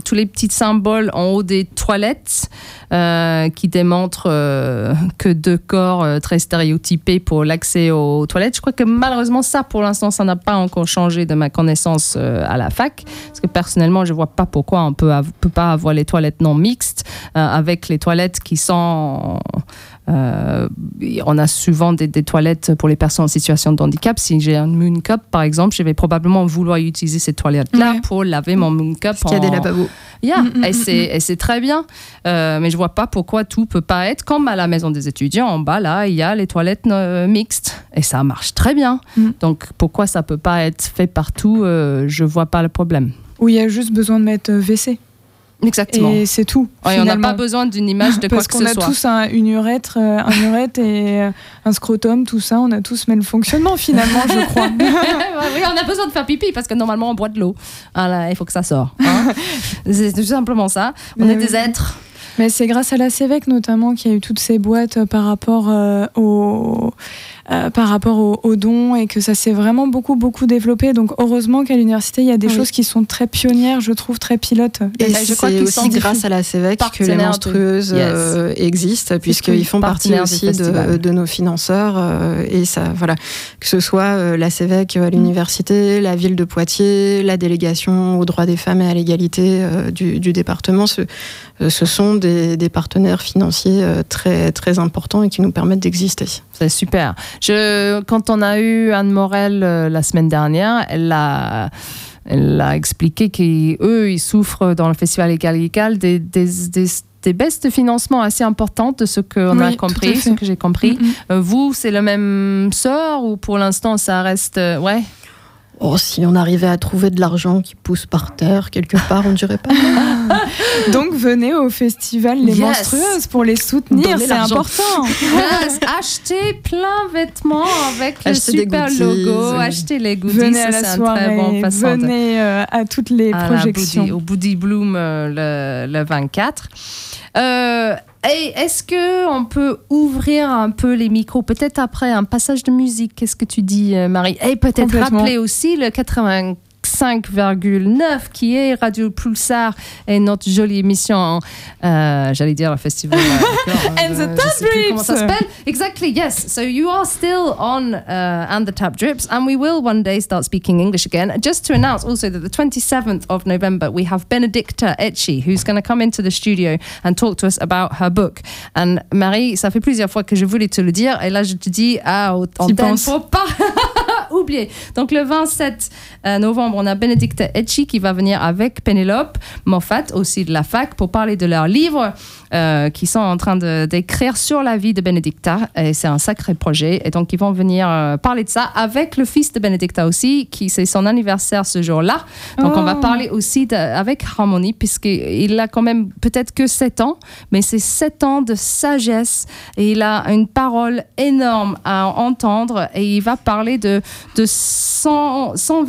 tous les petits symboles en haut des toilettes euh, qui démontrent euh, que deux corps euh, très stéréotypés pour l'accès aux toilettes. Je crois que malheureusement, ça, pour l'instant, ça n'a pas encore changé de ma connaissance à la fac. Parce que personnellement, je vois pas pourquoi on peut, peut pas avoir les toilettes non mixtes avec les toilettes qui sont. Euh, on a souvent des, des toilettes pour les personnes en situation de handicap. Si j'ai un moon cup, par exemple, je vais probablement vouloir utiliser cette toilette-là pour laver mon moon cup. Parce qu'il y a des lavabos. Yeah, Mm, mm, et mm, c'est et c'est très bien. Euh, mais je vois pas pourquoi tout peut pas être comme à la maison des étudiants. En bas, là, il y a les toilettes euh, mixtes. Et ça marche très bien. Mm. Donc pourquoi ça peut pas être fait partout euh, Je vois pas le problème. Où il y a juste besoin de mettre euh, WC. Exactement. Et c'est tout. Ouais, on n'a pas besoin d'une image de quoi Parce que qu'on ce a soit. tous un, une urètre, euh, un urètre et euh, un scrotum, tout ça, on a tous le fonctionnement finalement, je crois. oui, on a besoin de faire pipi parce que normalement on boit de l'eau. Voilà, il faut que ça sorte. hein. c'est tout simplement ça. On Mais est oui. des êtres. Mais c'est grâce à la CEVEC notamment qu'il y a eu toutes ces boîtes euh, par rapport euh, au euh, par rapport aux, aux dons et que ça s'est vraiment beaucoup beaucoup développé. Donc heureusement qu'à l'université il y a des Oui. choses qui sont très pionnières, je trouve très pilotes. Et Et je crois c'est aussi grâce à la CEVEC que les Yes. euh, existent, puisqu'ils font partie aussi de, de nos financeurs. euh, et ça, voilà, que ce soit euh, la CEVEC à l'université, la ville de Poitiers, la délégation aux droits des femmes et à l'égalité euh, du, du département, ce, ce sont des, des partenaires financiers très, très importants et qui nous permettent d'exister. C'est super. Je, quand on a eu Anne Morel la semaine dernière, elle a elle a expliqué qu'eux, ils souffrent dans le festival égal des, des, des, des, baisses de financement assez importantes de ce qu'on a compris, ce que j'ai compris. Mm-hmm. vous, c'est le même sort ou pour l'instant, ça reste... ouais? Oh, si on arrivait à trouver de l'argent qui pousse par terre quelque part, on dirait pas. Donc venez au festival Les Monstrueuses pour les soutenir, c'est important. Yes. Achetez plein de vêtements avec le super logo, achetez les goodies, venez à la soirée, bon venez euh, à toutes les projections. au Booty Bloom euh, le, le, 24. Euh, est-ce que on peut ouvrir un peu les micros, peut-être après un passage de musique? Qu'est-ce que tu dis, euh, Marie? Et peut-être rappeler aussi le 80 5,9 qui est Radio Pulsar et notre jolie émission, euh, j'allais dire le festival. and the Tap Drips. Comment ça s'appelle? Exactly, yes. So you are still on uh, and the Tap Drips, and we will one day start speaking English again. Just to announce also that the 27th of November we have Benedicta Etchi who's going to come into the studio and talk to us about her book. And Marie, ça fait plusieurs fois que je voulais te le dire, et là je te dis, ah, autant faut pas Donc le 27 euh, novembre, on a Benedicte Etchi qui va venir avec Pénélope Moffat, aussi de la fac, pour parler de leur livre euh, qui sont en train d'écrire sur la vie de Benedicta. Et c'est un sacré projet. Et donc, ils vont venir euh, parler de ça avec le fils de Benedicta aussi, qui c'est son anniversaire ce jour-là. Donc, on va oh. parler aussi avec Harmony, puisqu'il a quand même peut-être que 7 ans, mais c'est 7 ans de sagesse et il a une parole énorme à entendre et il va parler de, de son, son,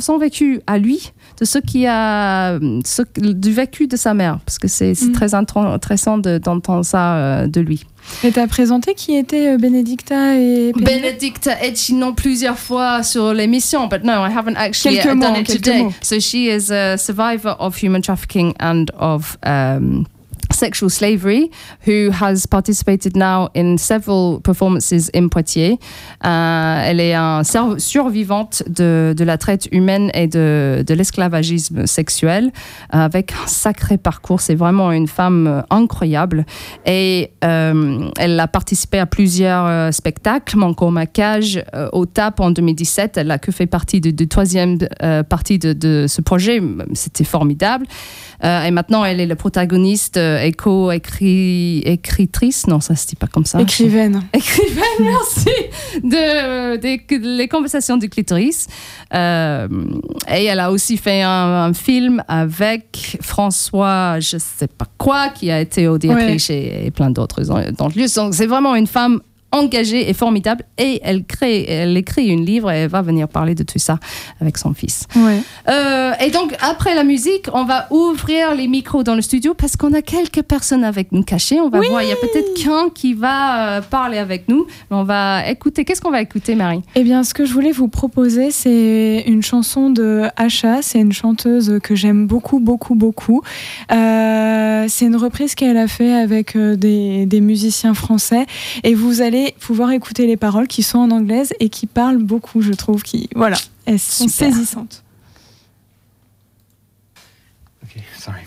son vécu à lui de ce qui a ce, du vécu de sa mère, parce que c'est mm. très intéressant d'entendre ça euh, de lui. Et tu as présenté qui était euh, Benedicta et Benedicta Etchi non plusieurs fois sur l'émission, but no, I haven't actually quelques done mots, it today. So she is a survivor of human trafficking and of um, sexual slavery, who has participated now in several performances in Poitiers. Euh, elle est un survivante de, de, la traite humaine et de, de l'esclavagisme sexuel, avec un sacré parcours. C'est vraiment une femme incroyable. Et euh, elle a participé à plusieurs euh, spectacles, Manco Macage, au TAP en 2017. Elle a que fait partie de, de troisième partie de, de ce projet. C'était formidable. et maintenant, elle est le protagoniste éco-écritrice, non, ça se dit pas comme ça. Écrivaine. Écrivaine, merci, de, les conversations du clitoris. Euh, et elle a aussi fait un, film avec François, je sais pas quoi, qui a été auditrice et, plein d'autres dans le lieu. Donc c'est vraiment une femme engagée et formidable et elle crée, elle écrit une livre et elle va venir parler de tout ça avec son fils. Euh, et donc après la musique, on va ouvrir les micros dans le studio parce qu'on a quelques personnes avec nous cachées. On va voir, il y a peut-être qu'un qui va euh, parler avec nous. On va écouter. Qu'est-ce qu'on va écouter, Marie? Eh bien, ce que je voulais vous proposer, c'est une chanson de Asha. C'est une chanteuse que j'aime beaucoup, beaucoup, beaucoup. Euh, c'est une reprise qu'elle a fait avec des, des musiciens français et vous allez pouvoir écouter les paroles qui sont en anglaise et qui parlent beaucoup, je trouve, qui voilà, elles sont saisissantes. Okay, sorry.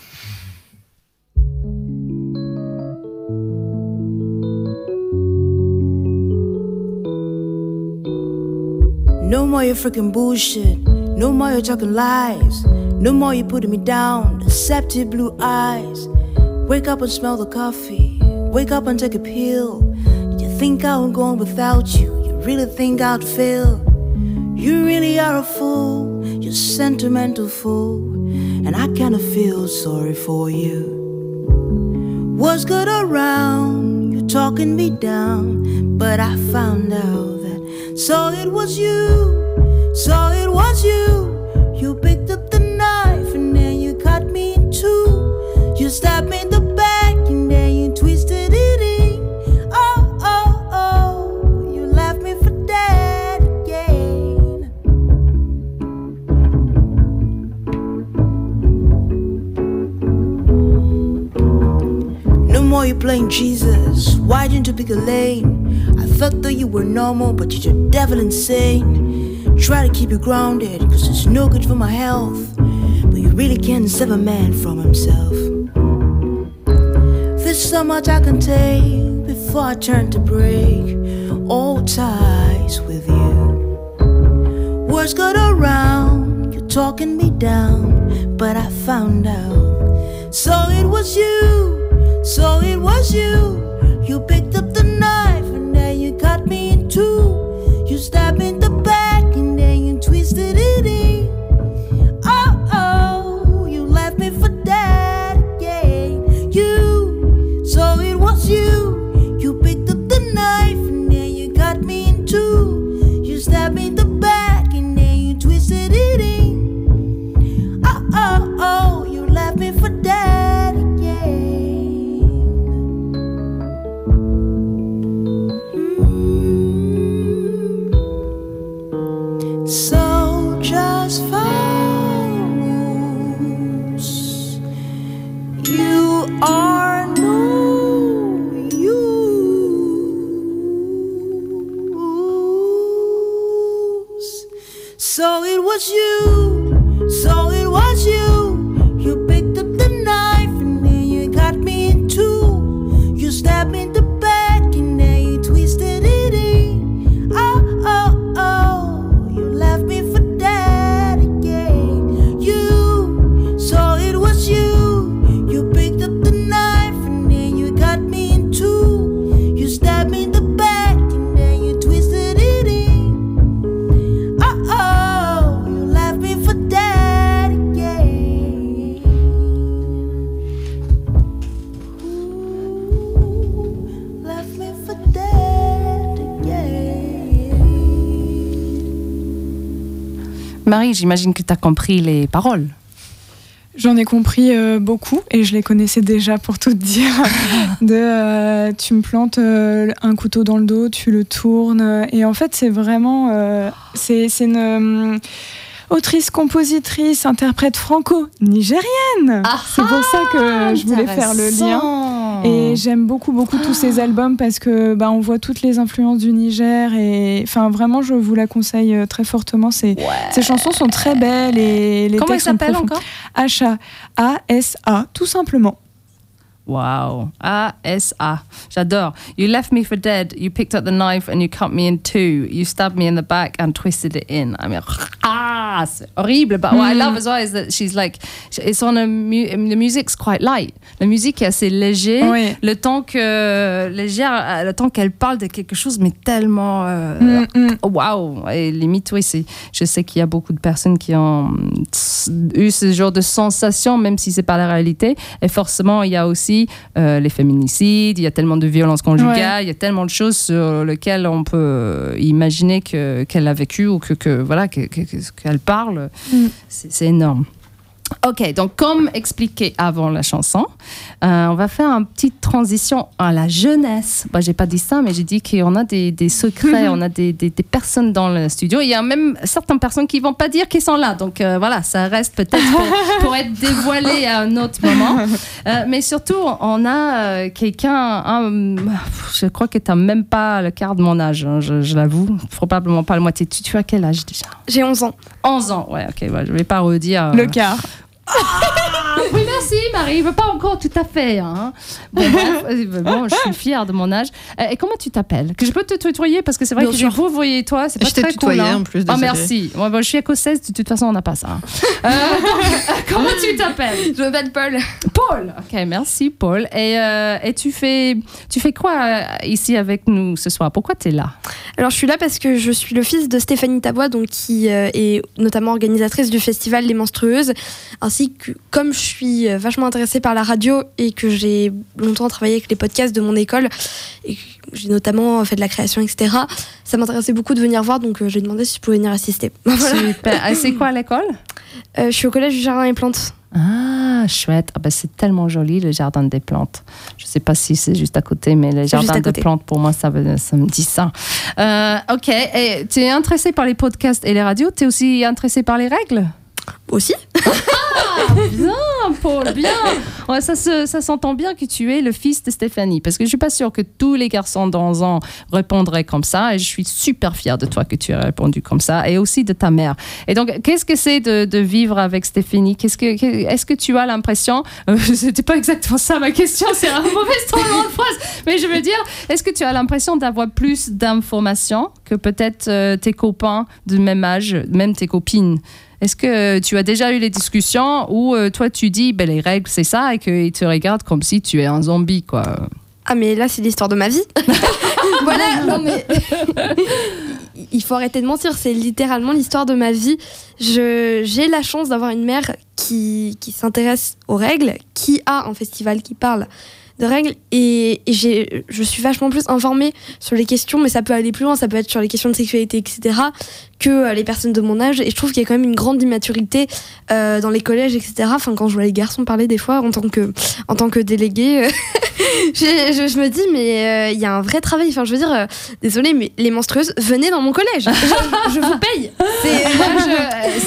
No more your freaking bullshit. No more you talking lies. No more you putting me down. Deceptive blue eyes. Wake up and smell the coffee. Wake up and take a pill. Think I would go on without you. You really think I'd fail. You really are a fool, you're sentimental fool. And I kinda feel sorry for you. Was good around, you talking me down. But I found out that so it was you, so it was you. You picked up the knife and then you cut me in two. You stabbed me playing Jesus? Why didn't you pick a lane? I thought that you were normal, but you're the devil insane. Try to keep you grounded, cause it's no good for my health. But you really can't save a man from himself. There's so much I can take before I turn to break all ties with you. Words got around, you're talking me down, but I found out. So it was you, so it was you. You picked up the knife and then you cut me in two. You stabbed me j'imagine que tu as compris les paroles. J'en ai compris euh, beaucoup et je les connaissais déjà pour tout dire. de euh, tu me plantes euh, un couteau dans le dos, tu le tournes. Et en fait, c'est vraiment. c'est c'est une. Autrice, compositrice, interprète franco-nigérienne. c'est pour ça que je voulais faire le lien. Et j'aime beaucoup, beaucoup tous ces albums parce que bah, on voit toutes les influences du Niger. Et enfin, vraiment, je vous la conseille euh, très fortement. Ces, ces chansons sont très belles et les Comment elle textes sont s'appelle encore? H-A-A-S-A, tout simplement. Wow. A-S-A. J'adore. You left me for dead. You picked up the knife and you cut me in two. You stabbed me in the back and twisted it in. I mean, ah, c'est horrible. But what I love as well is that she's like, it's on a, mu the music's quite light. La musique est assez léger. Oui. Le temps que, légère, le temps qu'elle parle de quelque chose, mais tellement, euh, Mm, mm. Waouh Et limite, oui, c'est, je sais qu'il y a beaucoup de personnes qui ont mm, eu ce genre de sensation, même si c'est pas la réalité. Et forcément, il y a aussi euh, les féminicides, il y a tellement de violences conjugales, il y a tellement de choses sur lesquelles on peut imaginer que, qu'elle a vécu ou que, que voilà, que- que- que- qu'elle parle. Mm. C'est, c'est énorme. Ok, donc comme expliqué avant la chanson, euh, on va faire une petite transition à la jeunesse. Bah, j'ai pas dit ça, mais j'ai dit qu'on a des, des secrets, on a des, des- des personnes dans le studio. Il y a même certaines personnes qui vont pas dire qu'ils sont là. Donc euh, voilà, ça reste peut-être pour, pour être dévoilé à un autre moment. Euh, mais surtout, on a quelqu'un, un- je crois que tu n'as même pas le quart de mon âge, hein, je, je l'avoue. Probablement pas la moitié. Tu, tu as quel âge déjà? J'ai 11 ans. 11 ans, ouais, ok, ouais, je vais pas redire. Le quart. Ah, oui, merci Marie, pas encore tout à fait. Hein. Bon, bref, bon, je suis fière de mon âge. Euh, et comment tu t'appelles? Que je peux te tutoyer parce que c'est vrai Bien que sûr. je vous voyez toi, c'est pas Je très tutoyé, cool. hein. en plus, Ah désolée. merci. Moi, bon, je suis écossaise, de toute façon on n'a pas ça. hein. Euh, donc, comment tu t'appelles? Je m'appelle Paul. Paul. Ok, merci Paul. Et, euh, et tu fais tu fais quoi ici avec nous ce soir? Pourquoi tu es là? Alors je suis là parce que je suis le fils de Stéphanie Tabois, donc qui euh, est notamment organisatrice du festival Les Menstrueuses, ainsi que comme je suis euh, vachement intéressée par la radio et que j'ai longtemps travaillé avec les podcasts de mon école et que j'ai notamment fait de la création, etc. Ça m'intéressait beaucoup de venir voir, donc euh, j'ai demandé si je pouvais venir assister. Super. Et c'est quoi l'école? Euh, je suis au collège du Jardin des Plantes. Ah, chouette. Ah ben, c'est tellement joli, le jardin des plantes. Je ne sais pas si c'est juste à côté, mais le jardin des plantes, pour moi, ça, me dit ça. Euh, ok. Et tu es intéressé par les podcasts et les radios? Tu es aussi intéressé par les règles? Aussi Bien Paul, bien. Ouais, ça se- ça s'entend bien que tu es le fils de Stéphanie, parce que je suis pas sûre que tous les garçons dans un répondraient comme ça, et je suis super fière de toi que tu aies répondu comme ça, et aussi de ta mère. Et donc, qu'est-ce que c'est de, de vivre avec Stéphanie? Qu'est-ce que, est-ce que tu as l'impression? Euh, C'était pas exactement ça ma question, c'est un mauvais tournant de phrase, mais je veux dire, est-ce que tu as l'impression d'avoir plus d'informations que peut-être euh, tes copains de même âge, même tes copines? Est-ce que tu as déjà eu les discussions où euh, toi tu dis ben, les règles c'est ça et qu'ils te regardent comme si tu es un zombie quoi? Ah, mais là, c'est l'histoire de ma vie. voilà, non mais. Il faut arrêter de mentir, c'est littéralement l'histoire de ma vie. J'ai la chance d'avoir une mère qui, qui s'intéresse aux règles, qui a un festival qui parle de règles, et, et j'ai- je suis vachement plus informée sur les questions, mais ça peut aller plus loin, ça peut être sur les questions de sexualité, etc., que euh, les personnes de mon âge. Et je trouve qu'il y a quand même une grande immaturité euh, dans les collèges, etc. Enfin, quand je vois les garçons parler des fois en tant que, en tant que délégué, euh, je, je- je me dis, mais euh, il y a un vrai travail. Enfin, je veux dire, euh, désolé, mais les menstrueuses, venez dans mon collège. Je, je vous paye. C'est- Moi,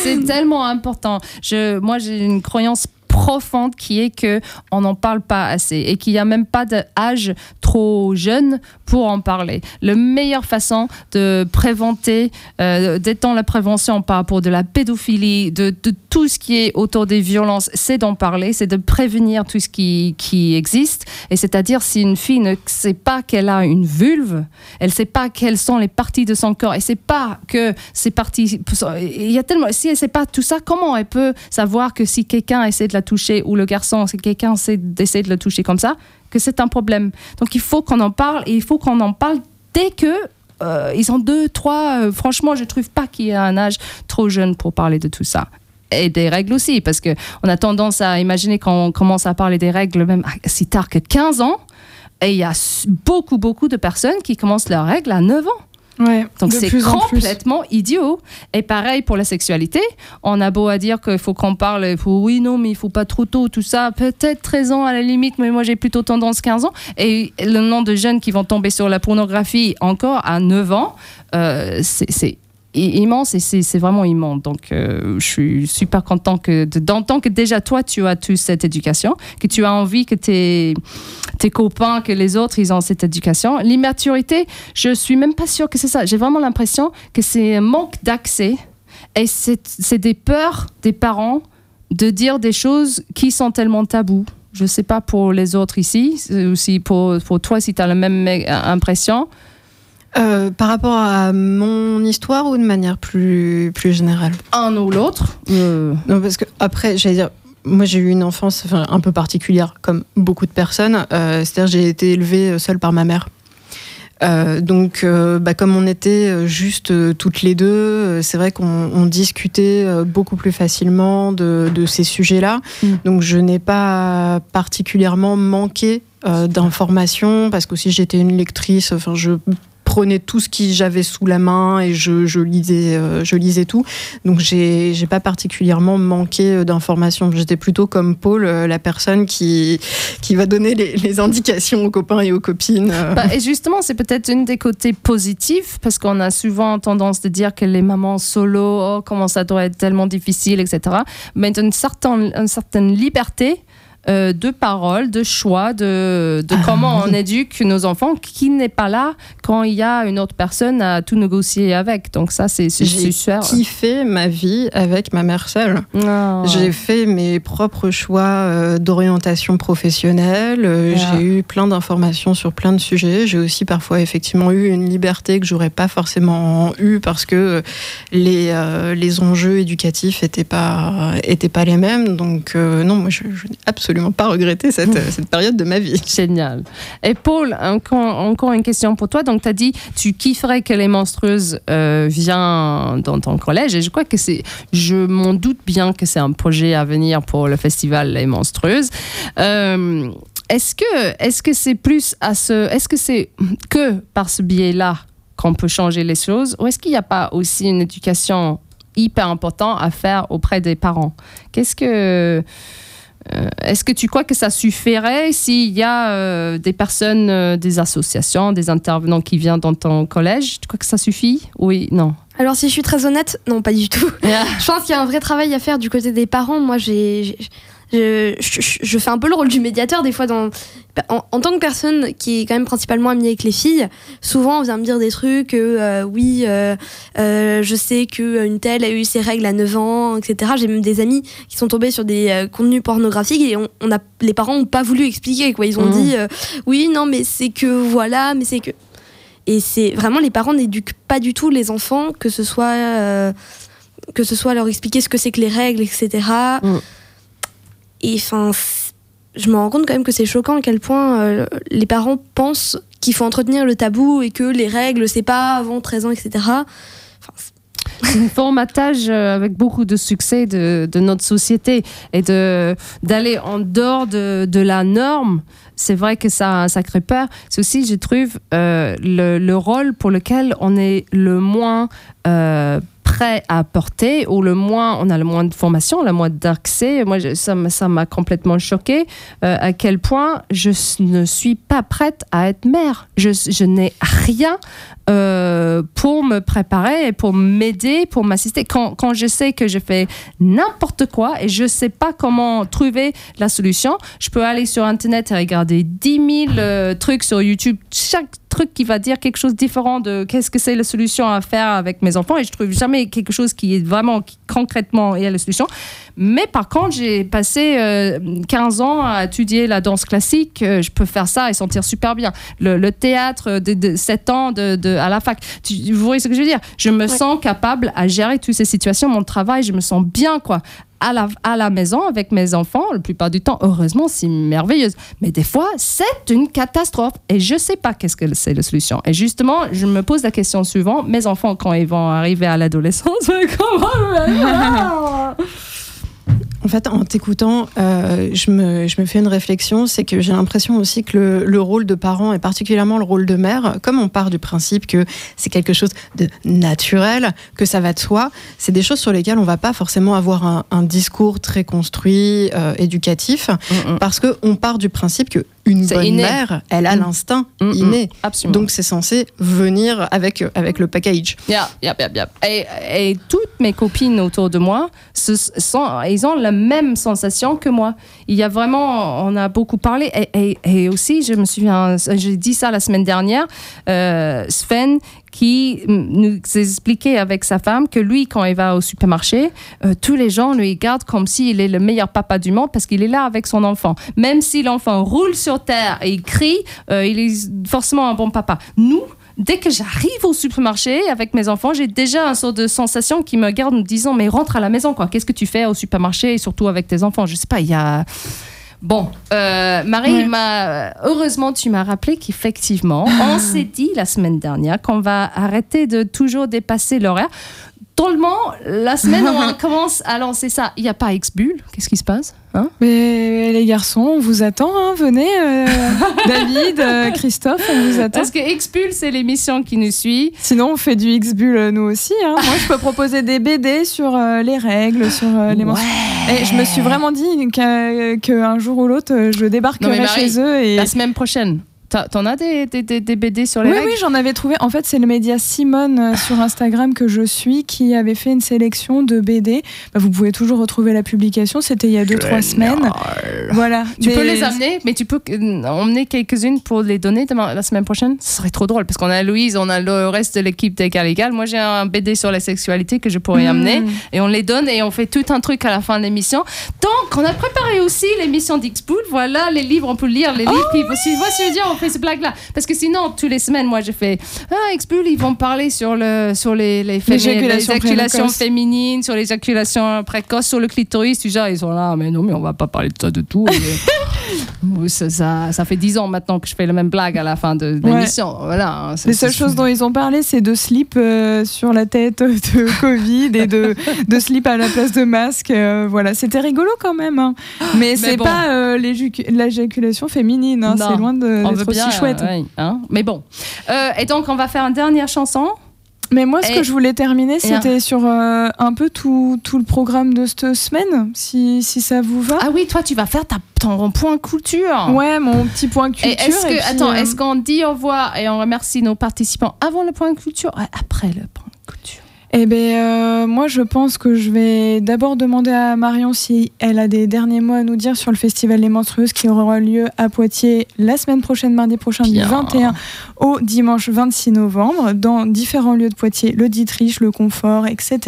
c'est tellement important. Je, moi, j'ai une croyance profonde qui est que on n'en parle pas assez et qu'il n'y a même pas d'âge trop jeune pour en parler. La meilleure façon de préventer, euh, d'étendre la prévention par rapport de la pédophilie, de, tout ce qui est autour des violences, c'est d'en parler, c'est de prévenir tout ce qui, qui existe. Et c'est-à-dire si une fille ne sait pas qu'elle a une vulve, elle ne sait pas quelles sont les parties de son corps, et c'est pas que ces parties, il y a tellement, si elle ne sait pas tout ça, comment elle peut savoir que si quelqu'un essaie de la toucher ou le garçon, si quelqu'un essaie d'essayer de le toucher comme ça, que c'est un problème. Donc il faut qu'on en parle et il faut qu'on en parle dès que euh, ils ont deux, trois. euh, franchement, je trouve pas qu'il y a un âge trop jeune pour parler de tout ça. Et des règles aussi, parce que on a tendance à imaginer qu'on commence à parler des règles même si tard que 15 ans. Et il y a beaucoup, beaucoup de personnes qui commencent leurs règles à 9 ans. Ouais, Donc c'est complètement idiot. Et pareil pour la sexualité. On a beau à dire qu'il faut qu'on parle, il faut, oui, non, mais il faut pas trop tôt, tout ça. Peut-être 13 ans à la limite, mais moi j'ai plutôt tendance 15 ans. Et le nombre de jeunes qui vont tomber sur la pornographie encore à 9 ans, euh, c'est immense et c'est vraiment immense. Donc euh, je suis super content que de- d'entendre que déjà toi tu as toute cette éducation, que tu as envie que tes, tes copains, que les autres ils ont cette éducation. L'immaturité, je suis même pas sûre que c'est ça. J'ai vraiment l'impression que c'est un manque d'accès et c'est des peurs des parents de dire des choses qui sont tellement tabous. Je sais pas pour les autres ici, c'est aussi pour, pour toi si tu as la même euh, impression. Euh, par rapport à mon histoire ou de manière plus, plus générale? Un ou l'autre. euh, Non, parce que après, j'allais dire, moi j'ai eu une enfance enfin, un peu particulière, comme beaucoup de personnes. Euh, C'est-à-dire, j'ai été élevée seule par ma mère. Euh, donc, euh, bah, comme on était juste euh, toutes les deux, c'est vrai qu'on on discutait beaucoup plus facilement de, de ces sujets-là. Mm. Donc, je n'ai pas particulièrement manqué d'informations parce qu'aussi j'étais une lectrice. Enfin, je prenais tout ce que j'avais sous la main et je, lisais, euh, je lisais tout. Donc j'ai j'ai pas particulièrement manqué euh, d'informations. J'étais plutôt comme Paul, euh, la personne qui qui va donner les, indications aux copains et aux copines. Bah, et justement, c'est peut-être une des côtés positifs, parce qu'on a souvent tendance de dire que les mamans solo, oh, comment ça doit être tellement difficile, etc. Mais une une certaine liberté euh, de parole, de choix, de, de comment on éduque nos enfants, qui n'est pas là quand il y a une autre personne à tout négocier avec. Donc ça, c'est c'est J'ai super. kiffé ma vie avec ma mère seule. Ah. J'ai fait mes propres choix euh, d'orientation professionnelle. euh, Ah. J'ai eu plein d'informations sur plein de sujets. J'ai aussi parfois effectivement eu une liberté que j'aurais pas forcément eu parce que les, euh, les enjeux éducatifs étaient pas étaient pas les mêmes. Donc euh, non, moi je, je n'ai absolument pas regretté cette, cette période de ma vie. Génial. Et Paul, encore, encore une question pour toi. Donc, tu as dit, tu kifferais que les menstrueuses euh, viennent dans ton collège. Et je crois que c'est, je m'en doute bien que c'est un projet à venir pour le festival Les Monstrueuses. Euh, est-ce que, est-ce que c'est plus à ce, est-ce que c'est que par ce biais-là qu'on peut changer les choses, ou est-ce qu'il n'y a pas aussi une éducation hyper importante à faire auprès des parents? Qu'est-ce que euh, Est-ce que tu crois que ça suffirait s'il y a euh, des personnes, euh, des associations, des intervenants qui viennent dans ton collège? Tu crois que ça suffit? Oui, non. Alors, si je suis très honnête, non, pas du tout. Je pense qu'il y a un vrai travail à faire du côté des parents. Moi, j'ai j'ai- je, je, je fais un peu le rôle du médiateur des fois dans en, en, tant que personne qui est quand même principalement amie avec les filles, souvent on vient me dire des trucs, euh, oui, euh, euh, je sais qu'une telle a eu ses règles à 9 ans, etc. J'ai même des amis qui sont tombés sur des euh, contenus pornographiques et on, on, a, les parents n'ont pas voulu expliquer. Quoi. Ils ont mmh. dit, euh, oui, non, mais c'est que voilà, mais c'est que... Et c'est vraiment, les parents n'éduquent pas du tout les enfants, que ce soit, euh, que ce soit leur expliquer ce que c'est que les règles, etc. Mmh. Et enfin je me rends compte quand même que c'est choquant à quel point euh, les parents pensent qu'il faut entretenir le tabou et que les règles, c'est pas avant 13 ans, etc. Enfin, un formatage avec beaucoup de succès de, notre société et d'aller en dehors de, la norme. C'est vrai que ça, ça crée peur. C'est aussi, je trouve, euh, le, le, rôle pour lequel on est le moins euh, prêt à apporter ou le moins on a le moins de formation, le moins d'accès. Moi, ça, m'a complètement choqué euh, à quel point je ne suis pas prête à être mère. Je, n'ai rien euh, pour me préparer pour m'aider, pour m'assister. Quand, quand, je sais que je fais n'importe quoi et je ne sais pas comment trouver la solution, je peux aller sur Internet et regarder 10 000 euh, trucs sur YouTube. Chaque truc qui va dire quelque chose de différent de qu'est-ce que c'est la solution à faire avec mes enfants et je trouve jamais quelque chose qui est vraiment qui, concrètement est la solution. Mais par contre, j'ai passé euh, 15 ans à étudier la danse classique. Euh, je peux faire ça et sentir super bien. Le, le théâtre de, de 7 ans de, de, à la fac. Tu, vous voyez ce que je veux dire? Je me ouais. sens capable à gérer toutes ces situations. Mon travail, je me sens bien, quoi à la, à la maison avec mes enfants, la plupart du temps, heureusement, c'est merveilleuse. Mais des fois, c'est une catastrophe et je ne sais pas qu'est-ce que c'est la solution. Et justement, je me pose la question suivante mes enfants, quand ils vont arriver à l'adolescence, comment En fait, en t'écoutant, euh, je, me, je me fais une réflexion, c'est que j'ai l'impression aussi que le, le, rôle de parent, et particulièrement le rôle de mère, comme on part du principe que c'est quelque chose de naturel, que ça va de soi, c'est des choses sur lesquelles on va pas forcément avoir un, un discours très construit, euh, éducatif, mm -hmm. parce qu'on part du principe que une bonne inné. mère, elle a mmh. l'instinct mmh, inné. Donc c'est censé venir avec, avec le package. Yeah, yeah, yeah, yeah. Et, et, toutes mes copines autour de moi, ce sont, ils ont la même sensation que moi. Il y a vraiment, on a beaucoup parlé. Et, et, et aussi, je me souviens, j'ai dit ça la semaine dernière, euh, Sven, qui nous expliquait avec sa femme que lui, quand il va au supermarché, euh, tous les gens lui regardent comme s'il est le meilleur papa du monde parce qu'il est là avec son enfant. Même si l'enfant roule sur terre et il crie, euh, il est forcément un bon papa. Nous, dès que j'arrive au supermarché avec mes enfants, j'ai déjà une sorte de sensation qui me garde en me disant mais rentre à la maison quoi. Qu'est-ce que tu fais au supermarché et surtout avec tes enfants? Je sais pas, il y a Bon, euh, Marie, ouais. heureusement, tu m'as rappelé qu'effectivement, on s'est dit la semaine dernière qu'on va arrêter de toujours dépasser l'horaire. Tellement, la semaine où on commence à lancer ça, il n'y a pas X-Bull? Qu'est-ce qui se passe hein? Mais les garçons, on vous attend. Hein, venez, euh, David, euh, Christophe, on vous attend. Parce que X-Bull, c'est l'émission qui nous suit. Sinon, on fait du X-Bull euh, nous aussi. Hein. Moi, je peux proposer des BD sur euh, les règles, sur euh, les ouais. Et je me suis vraiment dit qu'un qu jour ou l'autre, je débarquerai Marie, chez eux. Et... La semaine prochaine. T'en as des, des, des, BD sur les Oui, règles oui, j'en avais trouvé. En fait, c'est le média Simone euh, sur Instagram que je suis qui avait fait une sélection de BD. Bah, vous pouvez toujours retrouver la publication. C'était il y a 2-3 semaines. Voilà. Tu des... peux les amener, mais tu peux emmener quelques-unes pour les donner demain, la semaine prochaine. Ce serait trop drôle parce qu'on a Louise, on a le reste de l'équipe d'Égal Égal. Moi, j'ai un BD sur la sexualité que je pourrais mmh. amener et on les donne et on fait tout un truc à la fin de l'émission. Donc, on a préparé aussi l'émission d'Xpool. Voilà, les livres, on peut lire les livres. Oh, oui. Voici, voici, je veux dire, fait ces blagues-là. Parce que sinon, toutes les semaines, moi, je fais Ah, Expul, ils vont parler sur, le, sur les, les, l'éjaculation, les éjaculations féminines, sur les éjaculations précoces, sur le clitoris. Déjà, ils sont là, mais non, mais on va pas parler de ça de tout. ça, ça, ça, fait dix ans maintenant que je fais la même blague à la fin de, de l'émission. Ouais. Voilà, hein, les seules choses dont ils ont parlé, c'est de slip euh, sur la tête de Covid et de, de slip à la place de masque. Euh, voilà, c'était rigolo quand même. Hein. Mais, mais c'est bon. pas euh, l'éjaculation féminine. Hein. C'est loin d'être aussi chouette. Ouais, hein. mais bon. Euh, et donc, on va faire une dernière chanson. Mais moi, ce et, que je voulais terminer, c'était sur euh, un peu tout, tout, le programme de cette semaine, si, si, ça vous va. Ah oui, toi, tu vas faire ta, ton point culture. Ouais, mon petit point culture. Et est-ce que, et puis, attends, euh... est-ce qu'on dit au revoir et on remercie nos participants avant le point culture? Ouais, Après le point culture Eh bien, euh, moi, je pense que je vais d'abord demander à Marion si elle a des derniers mots à nous dire sur le Festival Les Monstrueuses qui aura lieu à Poitiers la semaine prochaine, mardi prochain, du 21 au dimanche 26 novembre, dans différents lieux de Poitiers, le Dietrich, le Confort, etc.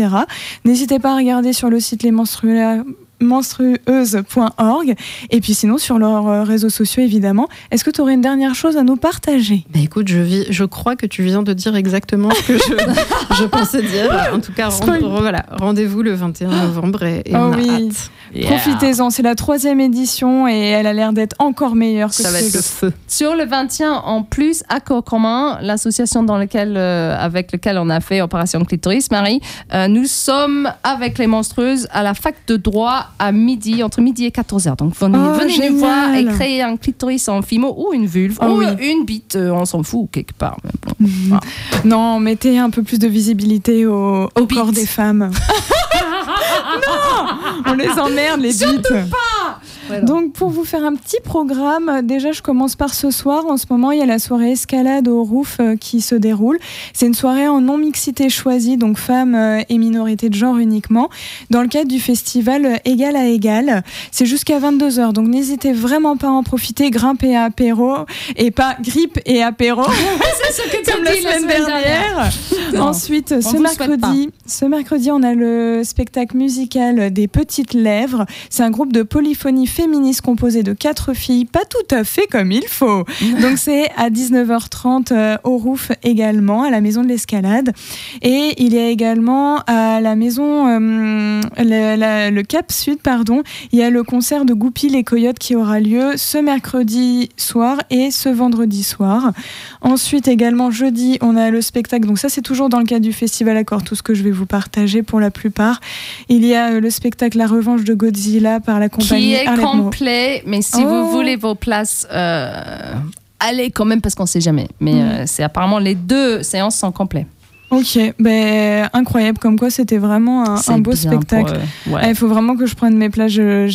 N'hésitez pas à regarder sur le site Les Monstrueuses menstrueuse.org et puis sinon sur leurs euh, réseaux sociaux évidemment. Est-ce que tu aurais une dernière chose à nous partager? Bah écoute, je, vis, je crois que tu viens de dire exactement ce que je, je pensais dire. En tout cas, voilà, rendez-vous le 21 novembre et, et Oh on a oui. hâte. Profitez-en, c'est la troisième édition et elle a l'air d'être encore meilleure que Ça va être le feu. Sur le 21, en plus, Accord commun, l'association dans laquelle, euh, avec laquelle on a fait Opération Clitoris, Marie, euh, nous sommes avec les monstrueuses à la fac de droit à midi, entre midi et 14h. Donc venez, Oh, venez nous voir et créer un clitoris en fimo ou une vulve Oh, ou oui. une bite, euh, on s'en fout quelque part. mais bon. Voilà. Non, mettez un peu plus de visibilité au, corps des femmes. non On les emmerde, les bites. Donc, pour vous faire un petit programme, déjà, je commence par ce soir. En ce moment, il y a la soirée escalade au roof euh, qui se déroule. C'est une soirée en non-mixité choisie, donc femmes euh, et minorités de genre uniquement, dans le cadre du festival euh, Égal à Égal. C'est jusqu'à 22h, donc n'hésitez vraiment pas à en profiter. Grimpe et apéro, et pas grippe et apéro. C'est ce que tu comme la dit semaine dernière. Ensuite, ce mercredi, ce mercredi, on a le spectacle musical des Petites Lèvres. C'est un groupe de polyphonie féministe composé de quatre filles, pas tout à fait comme il faut. Donc c'est à 19h30 euh, au Roof également, à la Maison de l'Escalade. Et il y a également à la maison, euh, le, la- le Cap Sud, pardon, il y a le concert de Goupil et Coyote qui aura lieu ce mercredi soir et ce vendredi soir. Ensuite, également jeudi, on a le spectacle. Donc, ça, c'est toujours dans le cadre du Festival Accord, tout ce que je vais vous partager pour la plupart. Il y a euh, le spectacle La Revanche de Godzilla par la compagnie Arlette. Complet, mais si Oh. vous voulez vos places, euh, allez quand même parce qu'on sait jamais. Mais Mm. euh, c'est apparemment les deux séances sont complets. Ok, ben, incroyable. Comme quoi, c'était vraiment un, beau spectacle. pour, euh, Il ouais. faut vraiment que je prenne mes places. Je-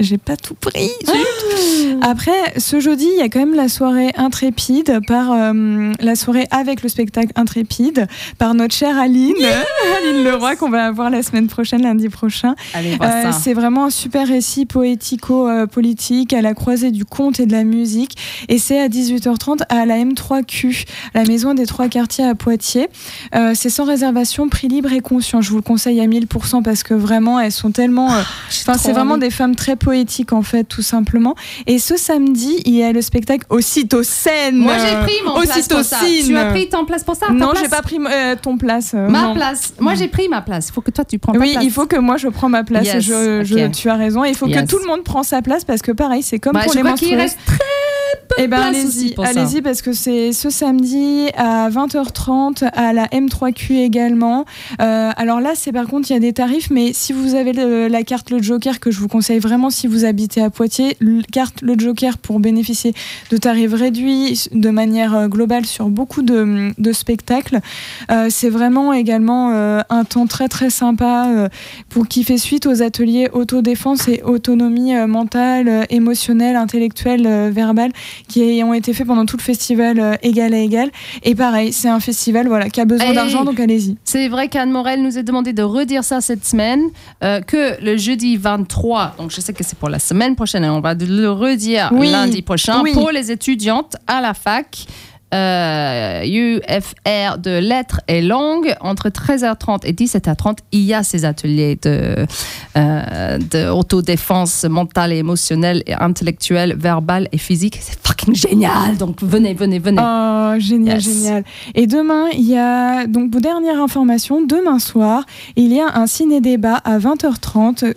J'ai pas tout pris. zut. Après, ce jeudi, il y a quand même la soirée intrépide par euh, la soirée avec le spectacle intrépide par notre chère Aline, Aline Leroy qu'on va avoir la semaine prochaine, lundi prochain. Euh, c'est vraiment un super récit poético-politique à la croisée du conte et de la musique. Et c'est à 18h30 à la M3Q, la maison des trois quartiers à Poitiers. Euh, c'est sans réservation, prix libre et conscient. Je vous le conseille à 1000% parce que vraiment, elles sont tellement. euh, Enfin, c'est vraiment des femmes très poétiques en fait, tout simplement. Et ce samedi, il y a le spectacle Ocytocène. Moi j'ai pris mon place pour ça. Tu as pris ton place pour ça Non, j'ai pas pris euh, ton place. euh, ma non. place. Moi j'ai pris ma place. Il faut que toi tu prends ta Oui, place. il faut que moi je prends ma place. Yes, je, tu as raison. Il faut que tout le monde prend sa place parce que pareil, c'est comme Bah, pour je les crois qu'il menstrueuses. reste très Eh ben allez-y, allez-y parce que c'est ce samedi à 20h30 à la M3Q également. Euh, alors là, c'est par contre il y a des tarifs, mais si vous avez la carte le Joker que je vous conseille vraiment si vous habitez à Poitiers, carte le Joker pour bénéficier de tarifs réduits de manière euh, globale sur beaucoup de, spectacles. Euh, c'est vraiment également un temps très très sympa pour qui fait suite aux ateliers autodéfense et autonomie mentale, émotionnelle, intellectuelle, verbale qui ont été faits pendant tout le festival égal à égal. Et pareil, c'est un festival voilà qui a besoin Hey. d'argent donc allez-y. C'est vrai qu'Anne Morel nous a demandé de redire ça cette semaine, euh, que le jeudi 23, donc je sais que c'est pour la semaine prochaine, et on va le redire Oui, lundi prochain, oui. pour les étudiantes à la fac. Euh, UFR de lettres et langues, entre 13h30 et 17h30, il y a ces ateliers de, euh, de autodéfense mentale et émotionnelle et intellectuelle, verbale et physique. C'est fucking génial. Donc venez, venez, venez. Oh, génial, Yes. génial. Et demain, il y a, donc, dernière information, demain soir, il y a un ciné-débat à 20h30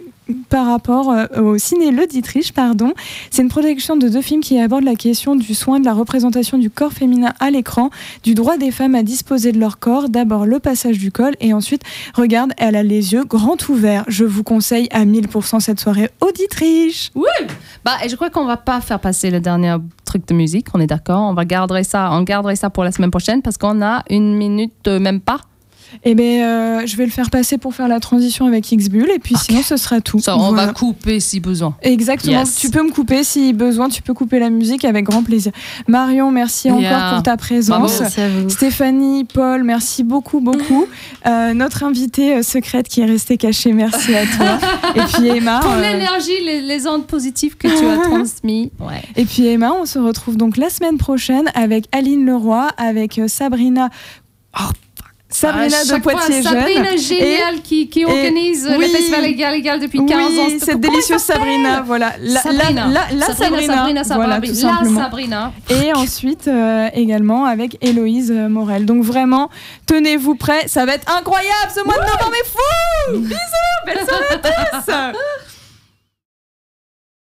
par rapport euh, au ciné Le Dietrich, pardon. C'est une production de deux films qui abordent la question du soin de la représentation du corps féminin à l'écran, du droit des femmes à disposer de leur corps, d'abord le passage du col et ensuite, regarde, elle a les yeux grands ouverts. Je vous conseille à 1000% cette soirée au Dietrich. Bah, et je crois qu'on va pas faire passer le dernier truc de musique, on est d'accord On va garder ça, on garderait ça pour la semaine prochaine parce qu'on a une minute, euh, même pas. Eh ben, euh, je vais le faire passer pour faire la transition avec X-Bull et puis sinon ce sera tout. Ça, on Voilà. va couper si besoin. Exactement. Yes. Tu peux me couper si besoin. Tu peux couper la musique avec grand plaisir. Marion, merci Yeah. encore pour ta présence. Merci à vous. Stéphanie, Paul, merci beaucoup, beaucoup. Euh, notre invitée euh, secrète qui est restée cachée, merci à toi. Et puis Emma. Pour euh, l'énergie, les, les ondes positives que tu as transmises. Ouais. et puis Emma, on se retrouve donc la semaine prochaine avec Aline Leroy, avec Sabrina. Oh, Sabrina de Poitiers Sabrina Jeune. géniale qui, qui organise oui. le festival Égal Égal depuis 15 ans. Oui, cette délicieuse Sabrina, voilà. La, Sabrina. la, Sabrina, Sabrina, Sabrina, voilà, Sabrina. tout La. Sabrina. Et ensuite euh, également avec Héloïse euh, Morel. Donc vraiment, tenez-vous prêts, ça va être incroyable ce mois de novembre est fou Bisous, belle soirée à tous